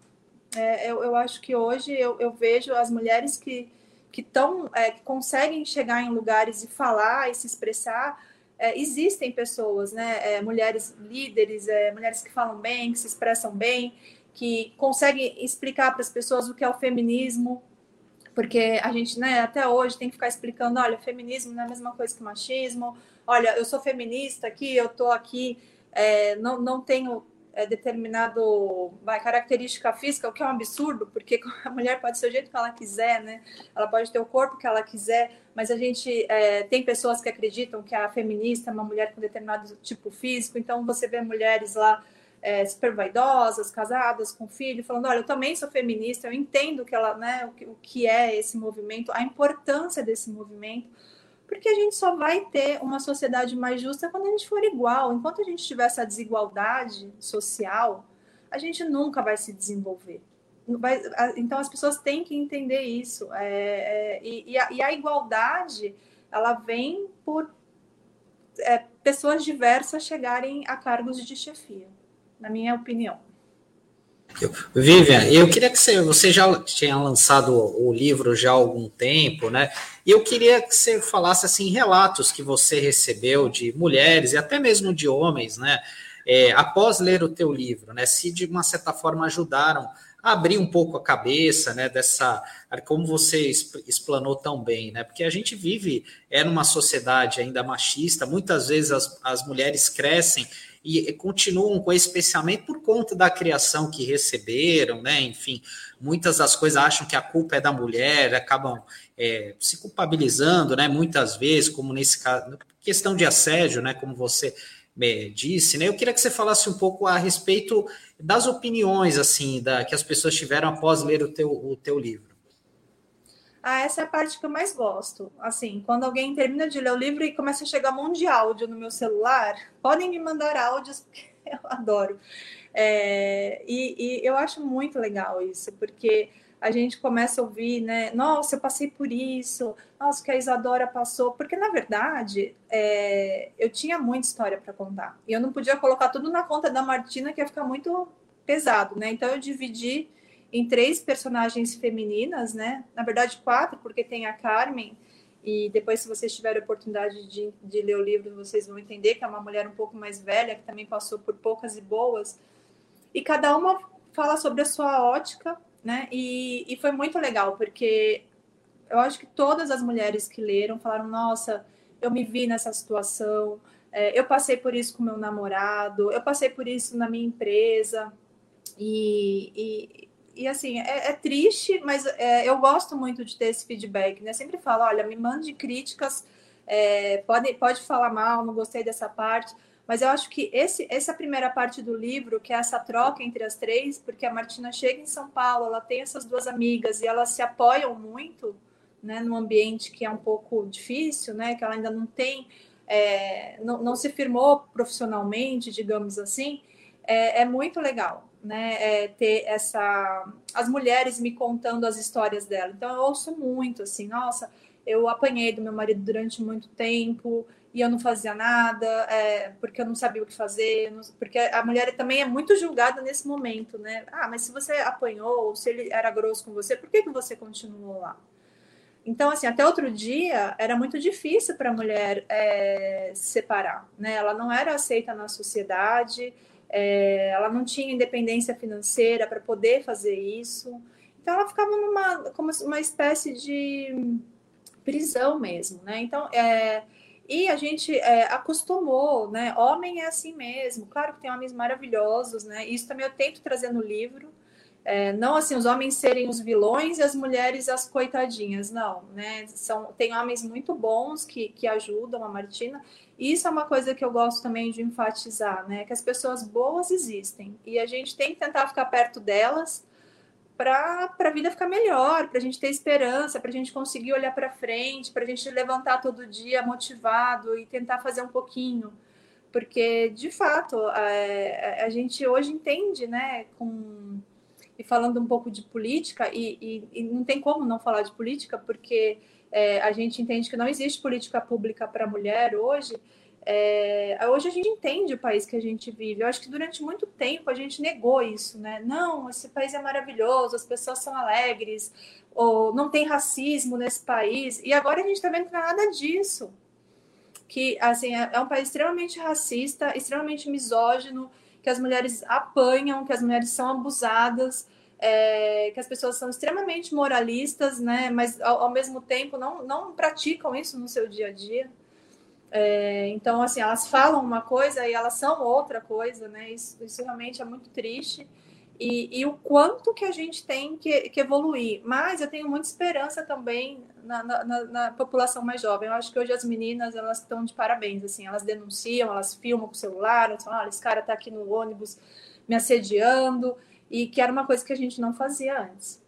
É, eu, eu, acho que hoje eu, eu vejo as mulheres que, que, tão, é, que conseguem chegar em lugares e falar e se expressar. É, existem pessoas, né, é, mulheres líderes, é, mulheres que falam bem, que se expressam bem, que conseguem explicar para as pessoas o que é o feminismo, porque a gente, né, até hoje tem que ficar explicando, olha, feminismo não é a mesma coisa que machismo, olha, eu sou feminista aqui, eu tô aqui, é, não, não tenho é, determinado vai, característica física, o que é um absurdo, porque [LAUGHS] a mulher pode ser o jeito que ela quiser, né? Ela pode ter o corpo que ela quiser, mas a gente é, tem pessoas que acreditam que a feminista é uma mulher com determinado tipo físico, então você vê mulheres lá é, super vaidosas, casadas, com filho, falando: olha, eu também sou feminista, eu entendo que ela, né, o, que, o que é esse movimento, a importância desse movimento, porque a gente só vai ter uma sociedade mais justa quando a gente for igual. Enquanto a gente tiver essa desigualdade social, a gente nunca vai se desenvolver. Vai, então as pessoas têm que entender isso. É, é, e, a, e, a, igualdade ela vem por é, pessoas diversas chegarem a cargos de chefia, na minha opinião. Vivian, eu queria que você, você já tinha lançado o livro já há algum tempo, né? E eu queria que você falasse assim relatos que você recebeu de mulheres e até mesmo de homens, né? É, após ler o teu livro, né? Se de uma certa forma ajudaram a abrir um pouco a cabeça, né? Dessa, como você explanou tão bem, né? Porque a gente vive é numa sociedade ainda machista. Muitas vezes as, as mulheres crescem e continuam com esse especialmente por conta da criação que receberam, né? Enfim, muitas das coisas acham que a culpa é da mulher, acabam é, se culpabilizando, né? Muitas vezes, como nesse caso, questão de assédio, né? Como você é, disse, né? Eu queria que você falasse um pouco a respeito das opiniões, assim, da, que as pessoas tiveram após ler o teu, o teu livro. Ah, essa é a parte que eu mais gosto. Assim, quando alguém termina de ler o livro e começa a chegar um monte de áudio no meu celular, podem me mandar áudios, [LAUGHS] porque eu adoro. É, e, e eu acho muito legal isso, porque a gente começa a ouvir, né? Nossa, eu passei por isso, nossa, que a Isadora passou, porque na verdade é, eu tinha muita história para contar e eu não podia colocar tudo na conta da Martina, que ia ficar muito pesado, né? Então eu dividi em três personagens femininas, né? Na verdade, quatro, porque tem a Carmen, e depois, se vocês tiverem oportunidade de, de, ler o livro, vocês vão entender que é uma mulher um pouco mais velha, que também passou por poucas e boas. E cada uma fala sobre a sua ótica, né? E, e foi muito legal, porque eu acho que todas as mulheres que leram falaram: nossa, eu me vi nessa situação, é, eu passei por isso com meu namorado, eu passei por isso na minha empresa. E, e, e assim, é, é triste, mas é, eu gosto muito de ter esse feedback, né? Sempre falo, olha, me mande críticas, é, pode, pode falar mal, não gostei dessa parte, mas eu acho que esse, essa primeira parte do livro, que é essa troca entre as três, porque a Martina chega em São Paulo, ela tem essas duas amigas e elas se apoiam muito, né, num ambiente que é um pouco difícil, né, que ela ainda não tem, é, não, não se firmou profissionalmente, digamos assim, é, é muito legal né, é, ter essa as mulheres me contando as histórias dela. Então eu ouço muito assim, nossa, eu apanhei do meu marido durante muito tempo e eu não fazia nada, é, porque eu não sabia o que fazer, não, porque a mulher também é muito julgada nesse momento, né? Ah, mas se você apanhou, se ele era grosso com você, por que, que você continuou lá? Então, assim, até outro dia era muito difícil para a mulher é, se separar, né? Ela não era aceita na sociedade, é, ela não tinha independência financeira para poder fazer isso. Então ela ficava numa como uma espécie de prisão mesmo, né? Então é, e a gente é, acostumou, né? Homem é assim mesmo. Claro que tem homens maravilhosos, né? Isso também eu tento trazer no livro. É, não assim os homens serem os vilões e as mulheres as coitadinhas, não, né? São tem homens muito bons que, que ajudam a Martina isso é uma coisa que eu gosto também de enfatizar, né? Que as pessoas boas existem e a gente tem que tentar ficar perto delas para a vida ficar melhor, para a gente ter esperança, para a gente conseguir olhar para frente, para a gente levantar todo dia motivado e tentar fazer um pouquinho. Porque, de fato, a, a gente hoje entende, né? Com, e falando um pouco de política, e, e, e não tem como não falar de política, porque é, a gente entende que não existe política pública para mulher hoje. É, hoje a gente entende o país que a gente vive. Eu acho que durante muito tempo a gente negou isso, né? Não, esse país é maravilhoso, as pessoas são alegres, ou não tem racismo nesse país. E agora a gente está vendo que não é nada disso. Que assim é, é um país extremamente racista, extremamente misógino, que as mulheres apanham, que as mulheres são abusadas é, que as pessoas são extremamente moralistas, né? Mas ao, ao, mesmo tempo não, não praticam isso no seu dia a dia. É, então, assim, elas falam uma coisa e elas são outra coisa, né? Isso, isso realmente é muito triste. E, e, o quanto que a gente tem que, que, evoluir. Mas eu tenho muita esperança também na, na, na, população mais jovem. Eu acho que hoje as meninas elas estão de parabéns. Assim, elas denunciam, elas filmam com o celular, elas falam, ah, esse cara está aqui no ônibus me assediando e que era uma coisa que a gente não fazia antes.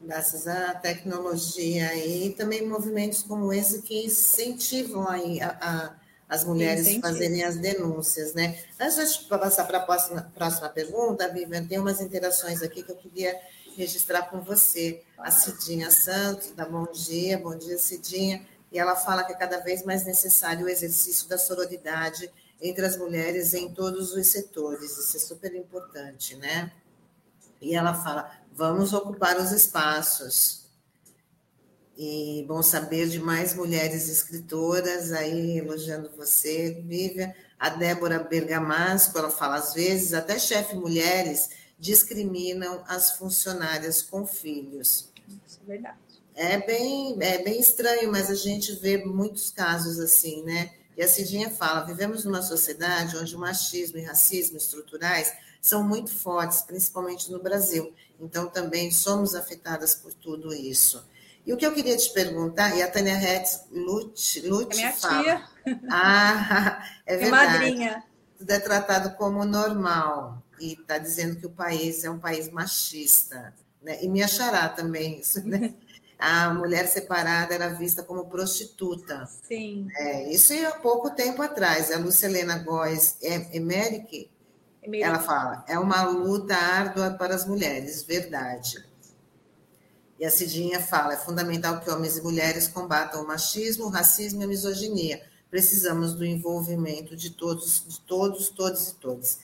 Graças à tecnologia e também movimentos como esse que incentivam aí a, a as mulheres Incentivo. fazerem as denúncias, né? Antes de passar para a próxima, próxima pergunta, Vivian, tem umas interações aqui que eu queria registrar com você. A Cidinha Santos, da Bom Dia, Bom Dia Cidinha, e ela fala que é cada vez mais necessário o exercício da sororidade entre as mulheres em todos os setores. Isso é super importante, né? E ela fala: vamos ocupar os espaços. E bom saber de mais mulheres escritoras aí elogiando você, Vivian. A Débora Bergamasco, ela fala às vezes até chefe mulheres discriminam as funcionárias com filhos. Isso é verdade. É bem, é bem estranho, mas a gente vê muitos casos assim, né? E a Cidinha fala: vivemos numa sociedade onde o machismo e racismo estruturais são muito fortes, principalmente no Brasil. Então, também somos afetadas por tudo isso. E o que eu queria te perguntar, e a Tânia Hetz Lute, Lute é minha fala, tia. Ah, [LAUGHS] é verdade. madrinha. Tudo é tratado como normal. E está dizendo que o país é um país machista. Né? E me achará também isso, né? [LAUGHS] a mulher separada era vista como prostituta. Sim. É, isso há pouco tempo atrás. A Lucelena Góes Emerick, ela fala, é uma luta árdua para as mulheres, verdade. E a Cidinha fala, é fundamental que homens e mulheres combatam o machismo, o racismo e a misoginia. Precisamos do envolvimento de todos, de todos, todos e todas.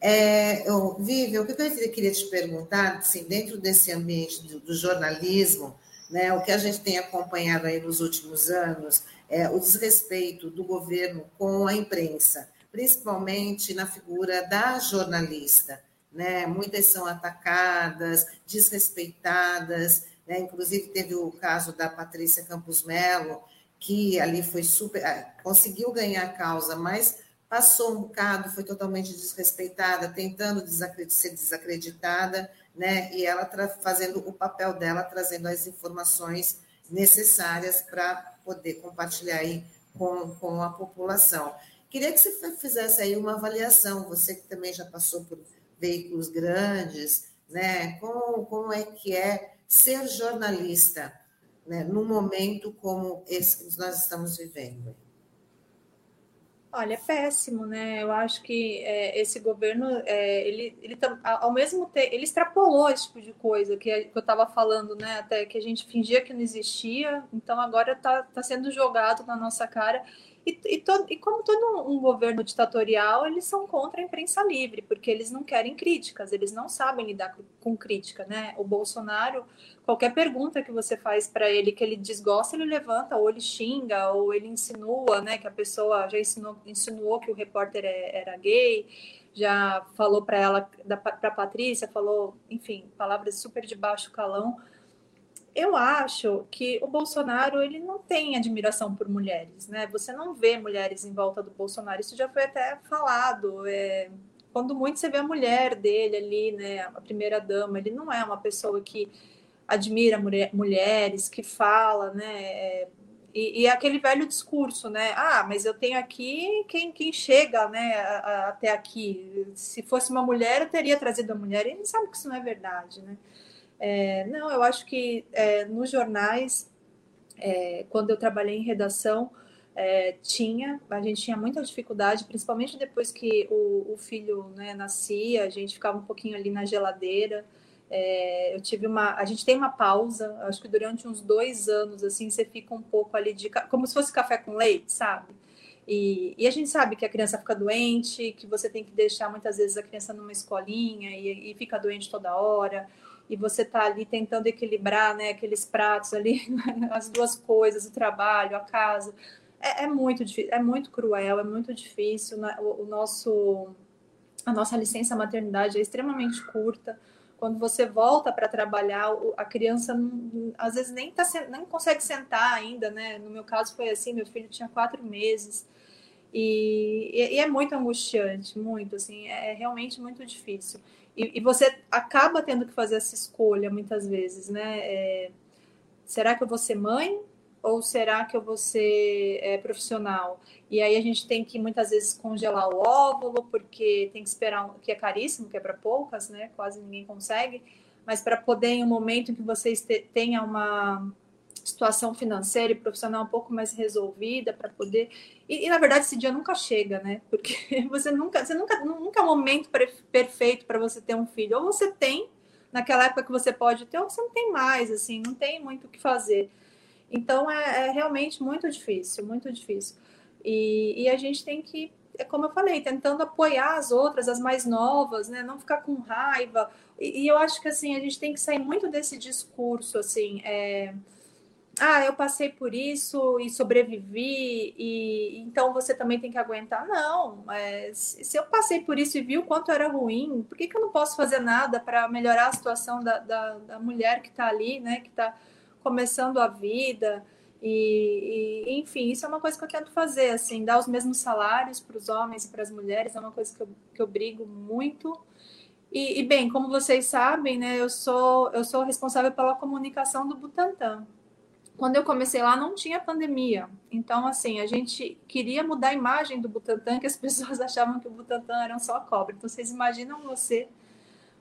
É, Vivi, o que eu queria te perguntar, assim, dentro desse ambiente do, do jornalismo, né? O que a gente tem acompanhado aí nos últimos anos é o desrespeito do governo com a imprensa, principalmente na figura da jornalista. Né? Muitas são atacadas, desrespeitadas. Né? Inclusive, teve o caso da Patrícia Campos Melo, que ali foi super. Ah, conseguiu ganhar a causa, mas passou um bocado, foi totalmente desrespeitada, tentando ser desacreditada né? E ela fazendo o papel dela, trazendo as informações necessárias para poder compartilhar aí com, com a população. Queria que você fizesse aí uma avaliação, você que também já passou por veículos grandes, né? Como, como é que é ser jornalista, né? Num momento como esse que nós estamos vivendo? Olha, é péssimo, né? Eu acho que é, esse governo, é, ele, ele ao mesmo tempo, ele extrapolou esse tipo de coisa que, que eu estava falando, né? Até que a gente fingia que não existia, então agora está tá sendo jogado na nossa cara. E, e, e como todo um governo ditatorial, eles são contra a imprensa livre, porque eles não querem críticas, eles não sabem lidar com, com crítica, né? O Bolsonaro, qualquer pergunta que você faz para ele que ele desgosta, ele levanta, ou ele xinga, ou ele insinua, né? Que a pessoa já insinuou, insinuou que o repórter é, era gay, já falou para ela, para Patrícia, falou, enfim, palavras super de baixo calão eu acho que o Bolsonaro ele não tem admiração por mulheres, né? Você não vê mulheres em volta do Bolsonaro. Isso já foi até falado. É, quando muito você vê a mulher dele ali, né? A primeira dama. Ele não é uma pessoa que admira mulher, mulheres, que fala, né? É, e, e, aquele velho discurso, né? Ah, mas eu tenho aqui quem, quem chega, né? A, a, até aqui. Se fosse uma mulher, eu teria trazido a mulher. Ele sabe que isso não é verdade, né? É, não, eu acho que é, nos jornais, é, quando eu trabalhei em redação, é, tinha, a gente tinha muita dificuldade, principalmente depois que o, o filho né, nascia, a gente ficava um pouquinho ali na geladeira. É, eu tive uma, a gente tem uma pausa, acho que durante uns dois anos, assim, você fica um pouco ali de, como se fosse café com leite, sabe? E, e, a gente sabe que a criança fica doente, que você tem que deixar muitas vezes a criança numa escolinha e, e fica doente toda hora e você está ali tentando equilibrar né, aqueles pratos ali, [LAUGHS] as duas coisas, o trabalho, a casa. É, é muito difícil, é muito cruel, é muito difícil. Né? O, o nosso, a nossa licença maternidade é extremamente curta. Quando você volta para trabalhar, a criança às vezes nem, tá, nem consegue sentar ainda, né? No meu caso foi assim, meu filho tinha quatro meses. E, e, é muito angustiante, muito, assim, é, é realmente muito difícil. E, e, você acaba tendo que fazer essa escolha muitas vezes, né? É, será que eu vou ser mãe ou será que eu vou ser é, profissional? E aí a gente tem que muitas vezes congelar o óvulo, porque tem que esperar, que é caríssimo, que é para poucas, né? Quase ninguém consegue. mas para poder, em um momento em que vocês tenham uma situação financeira e profissional um pouco mais resolvida para poder e, e, na verdade esse dia nunca chega, né? Porque [LAUGHS] você nunca você nunca nunca é um momento perfeito para você ter um filho. Ou você tem naquela época que você pode ter, ou você não tem mais, assim, não tem muito o que fazer. Então é, é realmente muito difícil, muito difícil. E, e a gente tem que é como eu falei, tentando apoiar as outras, as mais novas, né? Não ficar com raiva. E, e eu acho que assim a gente tem que sair muito desse discurso assim. É, ah, eu passei por isso e sobrevivi, e então você também tem que aguentar. Não, mas se eu passei por isso e vi o quanto era ruim, por que, que eu não posso fazer nada para melhorar a situação da, da, da mulher que está ali, né? Que está começando a vida. E, e, enfim, isso é uma coisa que eu tento fazer, assim, dar os mesmos salários para os homens e para as mulheres, é uma coisa que eu, que eu brigo muito. E, e, bem, como vocês sabem, né, eu sou, eu sou responsável pela comunicação do Butantan quando eu comecei lá não tinha pandemia. Então, assim, a gente queria mudar a imagem do Butantan, que as [LAUGHS] pessoas achavam que o Butantan era só cobra. Então, vocês imaginam você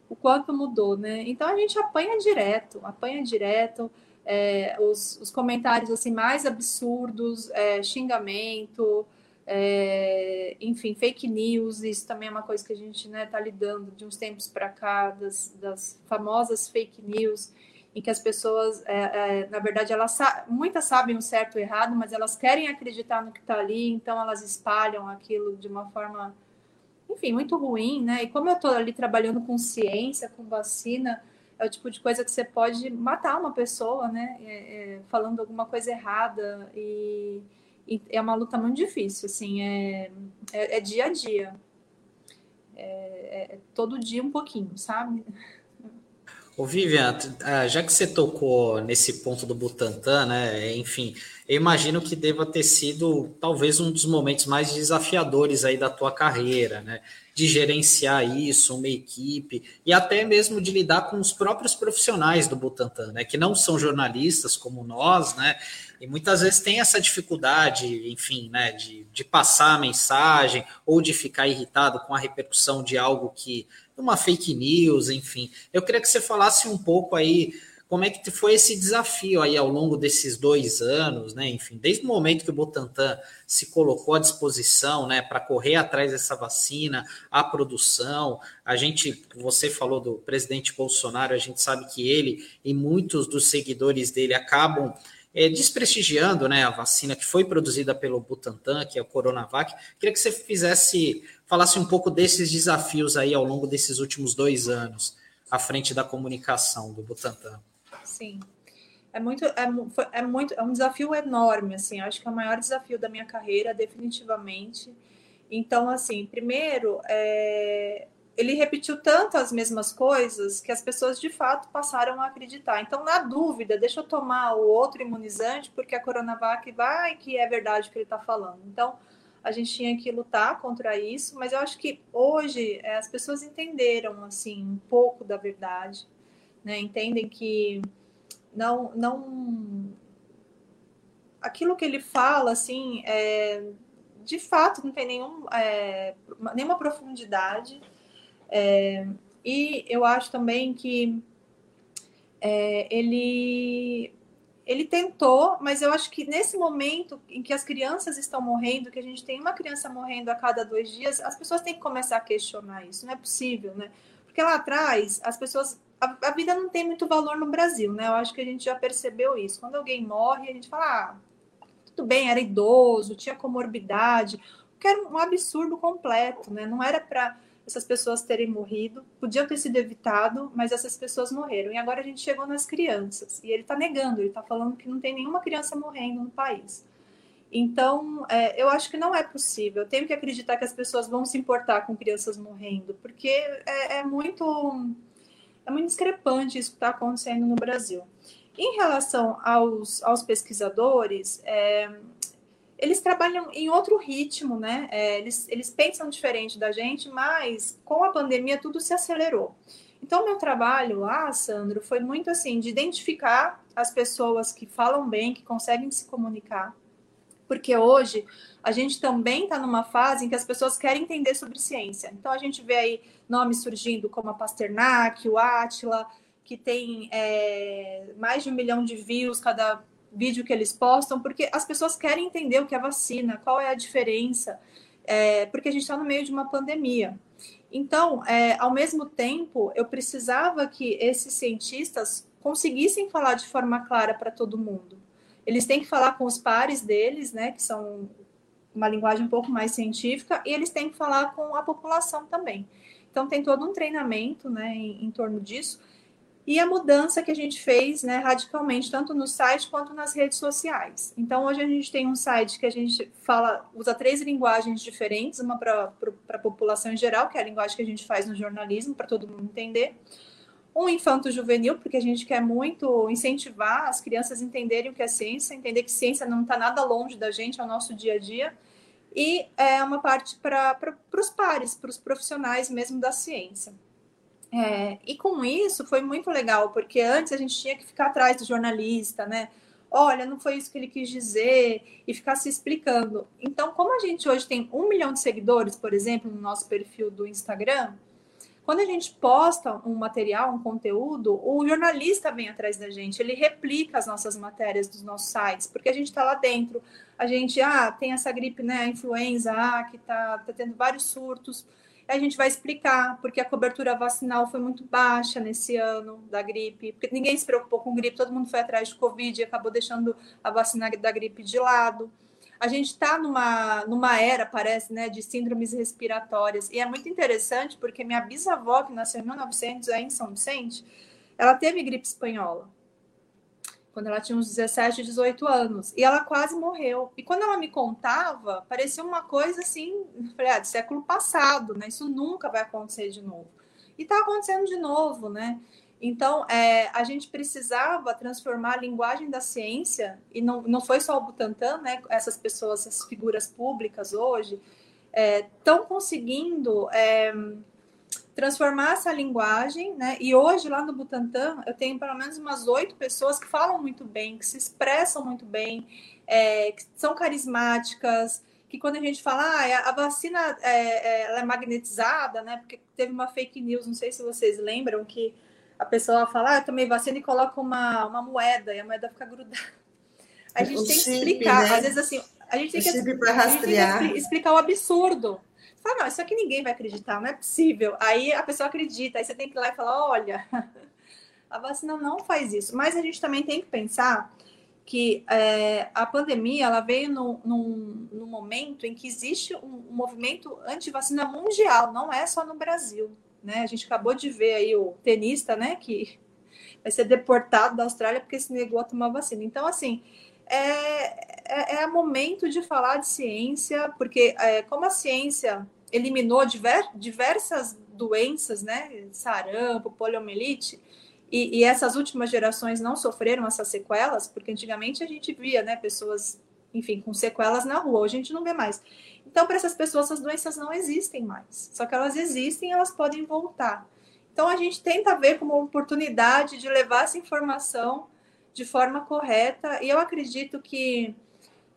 o quanto mudou, né? Então, a gente apanha direto, apanha direto. É, os, os, comentários assim mais absurdos, é, xingamento, é, enfim, fake news, isso também é uma coisa que a gente está né, tá lidando de uns tempos para cá, das, das famosas fake news em que as pessoas, é, é, na verdade, elas muitas sabem o certo e o errado, mas elas querem acreditar no que está ali, então elas espalham aquilo de uma forma, enfim, muito ruim, né? E como eu estou ali trabalhando com ciência, com vacina, é o tipo de coisa que você pode matar uma pessoa, né? É, é falando alguma coisa errada e, e, é uma luta muito difícil, assim, é, é, é dia a dia, é, é todo dia um pouquinho, sabe? Ô Vivian, ah, já que você tocou nesse ponto do Butantan, né? Enfim, eu imagino que deva ter sido talvez um dos momentos mais desafiadores aí da tua carreira, né? De gerenciar isso, uma equipe, e até mesmo de lidar com os próprios profissionais do Butantan, né? Que não são jornalistas como nós, né? E muitas vezes tem essa dificuldade, enfim, né? De, de passar a mensagem ou de ficar irritado com a repercussão de algo que uma fake news, enfim. Eu queria que você falasse um pouco aí como é que foi esse desafio aí ao longo desses dois anos, né? Enfim, desde o momento que o Butantan se colocou à disposição, né, para correr atrás dessa vacina, a produção, a gente, você falou do presidente Bolsonaro, a gente sabe que ele e muitos dos seguidores dele acabam é, desprestigiando né, a vacina que foi produzida pelo Butantan, que é o Coronavac. Queria que você fizesse, falasse um pouco desses desafios aí ao longo desses últimos dois anos, à frente da comunicação do Butantan. Sim. É muito, é, é muito, é um desafio enorme, assim, acho que é o maior desafio da minha carreira, definitivamente. Então, assim, primeiro, é, ele repetiu tanto as mesmas coisas que as pessoas de fato passaram a acreditar. Então, na dúvida, deixa eu tomar o outro imunizante, porque a Coronavac vai que é verdade o que ele está falando. Então, a gente tinha que lutar contra isso, mas eu acho que hoje é, as pessoas entenderam assim um pouco da verdade, né? Entendem que não, não aquilo que ele fala assim, é, de fato não tem nenhum, é, nenhuma profundidade é, e eu acho também que é, ele ele tentou, mas eu acho que nesse momento em que as crianças estão morrendo, que a gente tem uma criança morrendo a cada dois dias, as pessoas têm que começar a questionar isso. Não é possível, né? Porque lá atrás as pessoas a, a, vida não tem muito valor no Brasil, né? Eu acho que a gente já percebeu isso. Quando alguém morre, a gente fala, ah, tudo bem, era idoso, tinha comorbidade, que era um absurdo completo, né? Não era para essas pessoas terem morrido, podiam ter sido evitado, mas essas pessoas morreram. E agora a gente chegou nas crianças, e ele está negando, ele está falando que não tem nenhuma criança morrendo no país. Então, é, eu acho que não é possível. Eu tenho que acreditar que as pessoas vão se importar com crianças morrendo, porque é, é muito é muito discrepante isso que está acontecendo no Brasil. Em relação aos, aos pesquisadores, é, eles trabalham em outro ritmo, né? É, eles, eles pensam diferente da gente, mas com a pandemia tudo se acelerou. Então, meu trabalho lá, Sandro, foi muito assim, de identificar as pessoas que falam bem, que conseguem se comunicar, porque hoje a gente também está numa fase em que as pessoas querem entender sobre ciência. Então, a gente vê aí nomes surgindo como a Pasternak, o Atila, que tem é, mais de um milhão de views cada vídeo que eles postam, porque as pessoas querem entender o que é vacina, qual é a diferença, é, porque a gente está no meio de uma pandemia. Então, é, ao mesmo tempo, eu precisava que esses cientistas conseguissem falar de forma clara para todo mundo. Eles têm que falar com os pares deles, né, que são uma linguagem um pouco mais científica, e eles têm que falar com a população também. Então, tem todo um treinamento né, em, em torno disso. E a mudança que a gente fez né, radicalmente, tanto no site quanto nas redes sociais. Então, hoje a gente tem um site que a gente fala, usa três linguagens diferentes, uma para a população em geral, que é a linguagem que a gente faz no jornalismo, para todo mundo entender. Um infanto-juvenil, porque a gente quer muito incentivar as crianças a entenderem o que é ciência, entender que ciência não está nada longe da gente, é o nosso dia a dia e é uma parte para os pares, para os profissionais mesmo da ciência. É, e com isso foi muito legal, porque antes a gente tinha que ficar atrás do jornalista, né? Olha, não foi isso que ele quis dizer, e ficar se explicando. Então, como a gente hoje tem um milhão de seguidores, por exemplo, no nosso perfil do Instagram, quando a gente posta um material, um conteúdo, o jornalista vem atrás da gente, ele replica as nossas matérias dos nossos sites, porque a gente está lá dentro. A gente, ah, tem essa gripe, né, influenza, ah, que está tá tendo vários surtos. A gente vai explicar, porque a cobertura vacinal foi muito baixa nesse ano da gripe, porque ninguém se preocupou com gripe, todo mundo foi atrás de Covid e acabou deixando a vacina da gripe de lado a gente está numa, numa era, parece, né, de síndromes respiratórias. E é muito interessante porque minha bisavó, que nasceu em 1900 aí em São Vicente, ela teve gripe espanhola quando ela tinha uns 17, 18 anos. E ela quase morreu. E quando ela me contava, parecia uma coisa assim, falei, ah, de século passado, né? Isso nunca vai acontecer de novo. E está acontecendo de novo, né? Então, é, a gente precisava transformar a linguagem da ciência, e não, não foi só o Butantan, né? Essas pessoas, essas figuras públicas hoje, estão é, conseguindo é, transformar essa linguagem, né? E hoje, lá no Butantan, eu tenho pelo menos umas oito pessoas que falam muito bem, que se expressam muito bem, é, que são carismáticas, que quando a gente fala, ah, a vacina é, é, ela é magnetizada, né? Porque teve uma fake news, não sei se vocês lembram, que a pessoa fala, ah, eu tomei vacina e coloca uma, uma moeda, e a moeda fica grudada. A gente o tem que explicar, né? às vezes assim, a gente tem, que, a gente tem que explicar o absurdo. Fala, não, isso aqui ninguém vai acreditar, não é possível. Aí a pessoa acredita, aí você tem que ir lá e falar, olha, [LAUGHS] a vacina não faz isso. Mas a gente também tem que pensar que é, a pandemia ela veio no, num, num, momento em que existe um, um movimento anti-vacina mundial, não é só no Brasil né? A gente acabou de ver aí o tenista, né, que [LAUGHS] vai ser deportado da Austrália porque se negou a tomar vacina. Então, assim, é, é, é momento de falar de ciência, porque é, como a ciência eliminou diver, diversas doenças, né, sarampo, poliomielite, e, e, essas últimas gerações não sofreram essas sequelas, porque antigamente a gente via, né, pessoas, enfim, com sequelas na rua, a gente não vê mais. Então, para essas pessoas, essas doenças não existem mais. Só que elas existem elas podem voltar. Então, a gente tenta ver como uma oportunidade de levar essa informação de forma correta. E eu acredito que,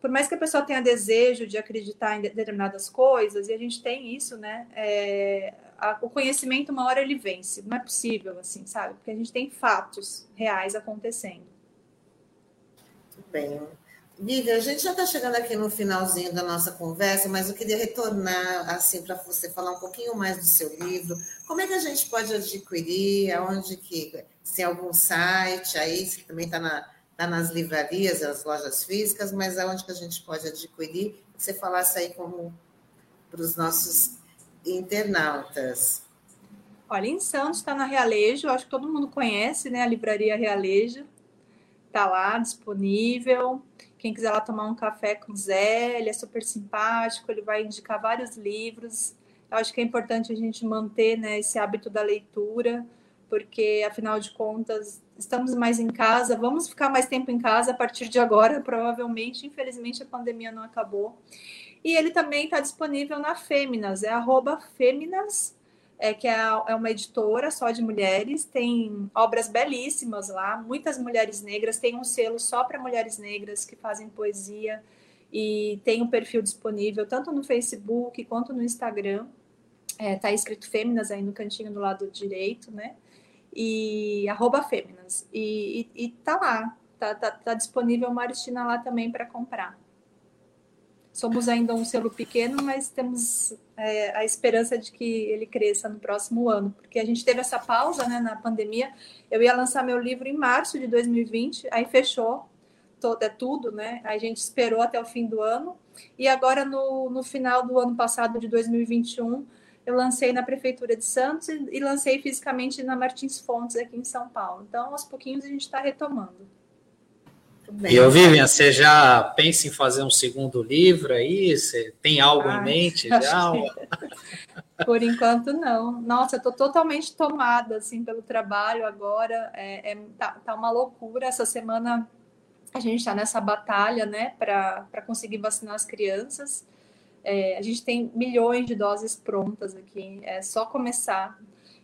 por mais que a pessoa tenha desejo de acreditar em determinadas coisas, e a gente tem isso, né? É, a, o conhecimento, uma hora ele vence. Não é possível, assim, sabe? Porque a gente tem fatos reais acontecendo. Muito bem. Vivian, a gente já está chegando aqui no finalzinho da nossa conversa, mas eu queria retornar assim para você falar um pouquinho mais do seu livro. Como é que a gente pode adquirir? Aonde que se tem algum site aí que também está na, tá nas livrarias, nas lojas físicas, mas aonde que a gente pode adquirir? Você falasse aí como para os nossos internautas. Olha, em Santos está na Realejo, acho que todo mundo conhece, né? A livraria Realejo está lá disponível. Quem quiser lá tomar um café com o Zé, ele é super simpático, ele vai indicar vários livros. Eu acho que é importante a gente manter né, esse hábito da leitura, porque afinal de contas estamos mais em casa, vamos ficar mais tempo em casa a partir de agora, [LAUGHS] provavelmente. Infelizmente a pandemia não acabou. E ele também está disponível na Fêminas, é arroba Fêminas é, que é, é uma editora só de mulheres, tem obras belíssimas lá, muitas mulheres negras, tem um selo só para mulheres negras que fazem poesia e tem um perfil disponível tanto no Facebook quanto no Instagram. É, tá escrito Fêminas aí no cantinho do lado direito, né? e arroba Fêminas. E, e, e tá lá, tá, tá, tá disponível uma lá também para comprar. Somos ainda um selo pequeno, mas temos é, a esperança de que ele cresça no próximo ano, porque a gente teve essa pausa né, na pandemia. Eu ia lançar meu livro em março de 2020, aí fechou é tudo, né? A gente esperou até o fim do ano, e agora no, no final do ano passado, de 2021, eu lancei na Prefeitura de Santos e lancei fisicamente na Martins Fontes, aqui em São Paulo. Então, aos pouquinhos, a gente está retomando. E eu, Vivian, você já pensa em fazer um segundo livro aí? Você tem algo Ai, em mente [LAUGHS] já? Que... Por enquanto, não. Nossa, eu estou totalmente tomada assim, pelo trabalho agora. É, é tá, tá, uma loucura. Essa semana a gente está nessa batalha né, para conseguir vacinar as crianças. É, a gente tem milhões de doses prontas aqui, é só começar.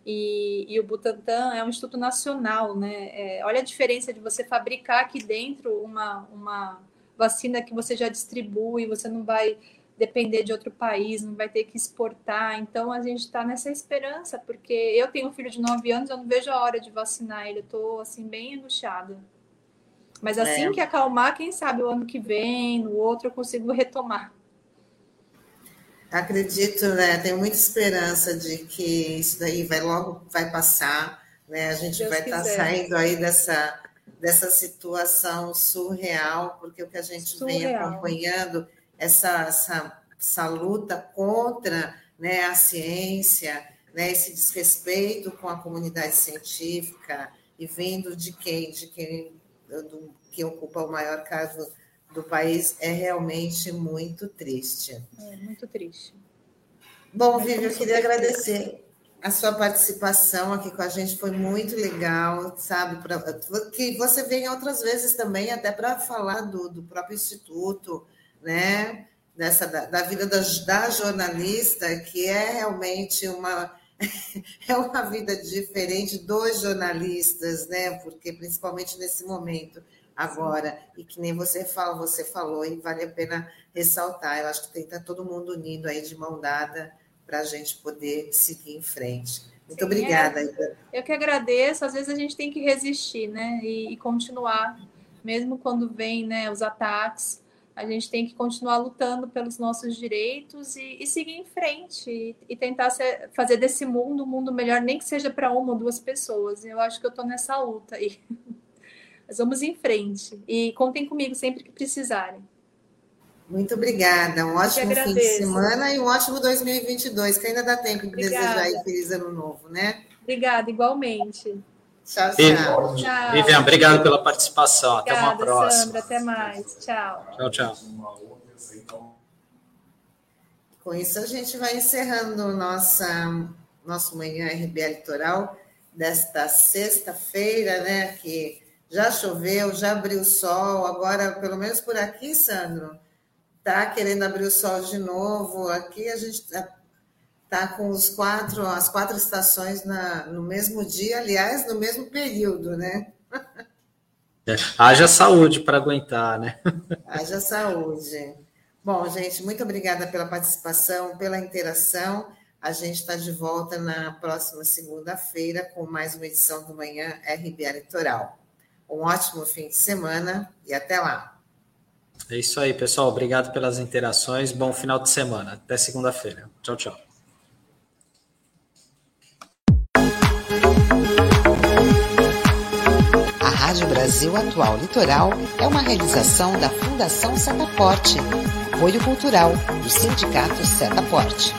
E, e, o Butantan é um instituto nacional, né? É, olha a diferença de você fabricar aqui dentro uma, uma vacina que você já distribui, você não vai depender de outro país, não vai ter que exportar. Então a gente está nessa esperança, porque eu tenho um filho de 9 anos, eu não vejo a hora de vacinar ele, eu estou assim bem angustiada. Mas assim é. que acalmar, quem sabe o ano que vem, no outro, eu consigo retomar. Acredito, né? Tenho muita esperança de que isso daí vai logo vai passar, né? A gente Deus vai estar tá saindo aí dessa dessa situação surreal, porque o que a gente surreal. vem acompanhando essa, essa essa luta contra, né, a ciência, né, esse desrespeito com a comunidade científica e vindo de quem, de quem do, que ocupa o maior cargo do país é realmente muito triste. É muito triste. Bom, Vivi, eu queria agradecer a sua participação aqui com a gente, foi muito legal, sabe? Pra, que você venha outras vezes também, até para falar do, do próprio Instituto, né? Dessa, da, da vida da, da jornalista, que é realmente uma [LAUGHS] é uma vida diferente dos jornalistas, né? Porque principalmente nesse momento agora, e que nem você fala, você falou, e vale a pena ressaltar. Eu acho que tem que estar todo mundo unido aí de mão dada para a gente poder seguir em frente. Muito Sim, obrigada. É, eu que agradeço. Às vezes a gente tem que resistir, né? E, e continuar, mesmo quando vem né, os ataques, a gente tem que continuar lutando pelos nossos direitos e, e seguir em frente e, e tentar ser, fazer desse mundo um mundo melhor, nem que seja para uma ou duas pessoas. Eu acho que eu estou nessa luta aí. [LAUGHS] Mas vamos em frente. E contem comigo sempre que precisarem. Muito obrigada. Um ótimo fim de semana e um ótimo 2022, que ainda dá tempo de obrigada. desejar aí feliz ano novo, né? Obrigada, igualmente. Tchau, tchau. tchau. Vivian, obrigado pela participação. Obrigada, até uma próxima. Sandra, até mais. Tchau. Tchau, tchau. Com isso, a gente vai encerrando nossa, nosso Manhã RBA Litoral desta sexta-feira, né? Que já choveu, já abriu o sol, agora, pelo menos por aqui, Sandro, tá querendo abrir o sol de novo. Aqui a gente tá, tá com os quatro, as quatro estações na, no mesmo dia, aliás, no mesmo período, né? É, haja saúde para aguentar, né? Haja saúde. Bom, gente, muito obrigada pela participação, pela interação. A gente está de volta na próxima segunda-feira com mais uma edição do Manhã RBA Litoral. Um ótimo fim de semana e até lá. É isso aí, pessoal. Obrigado pelas interações. Bom final de semana. Até segunda-feira. Tchau, tchau. A Rádio Brasil Atual Litoral é uma realização da Fundação Setaporte, apoio cultural do Sindicato Setaporte.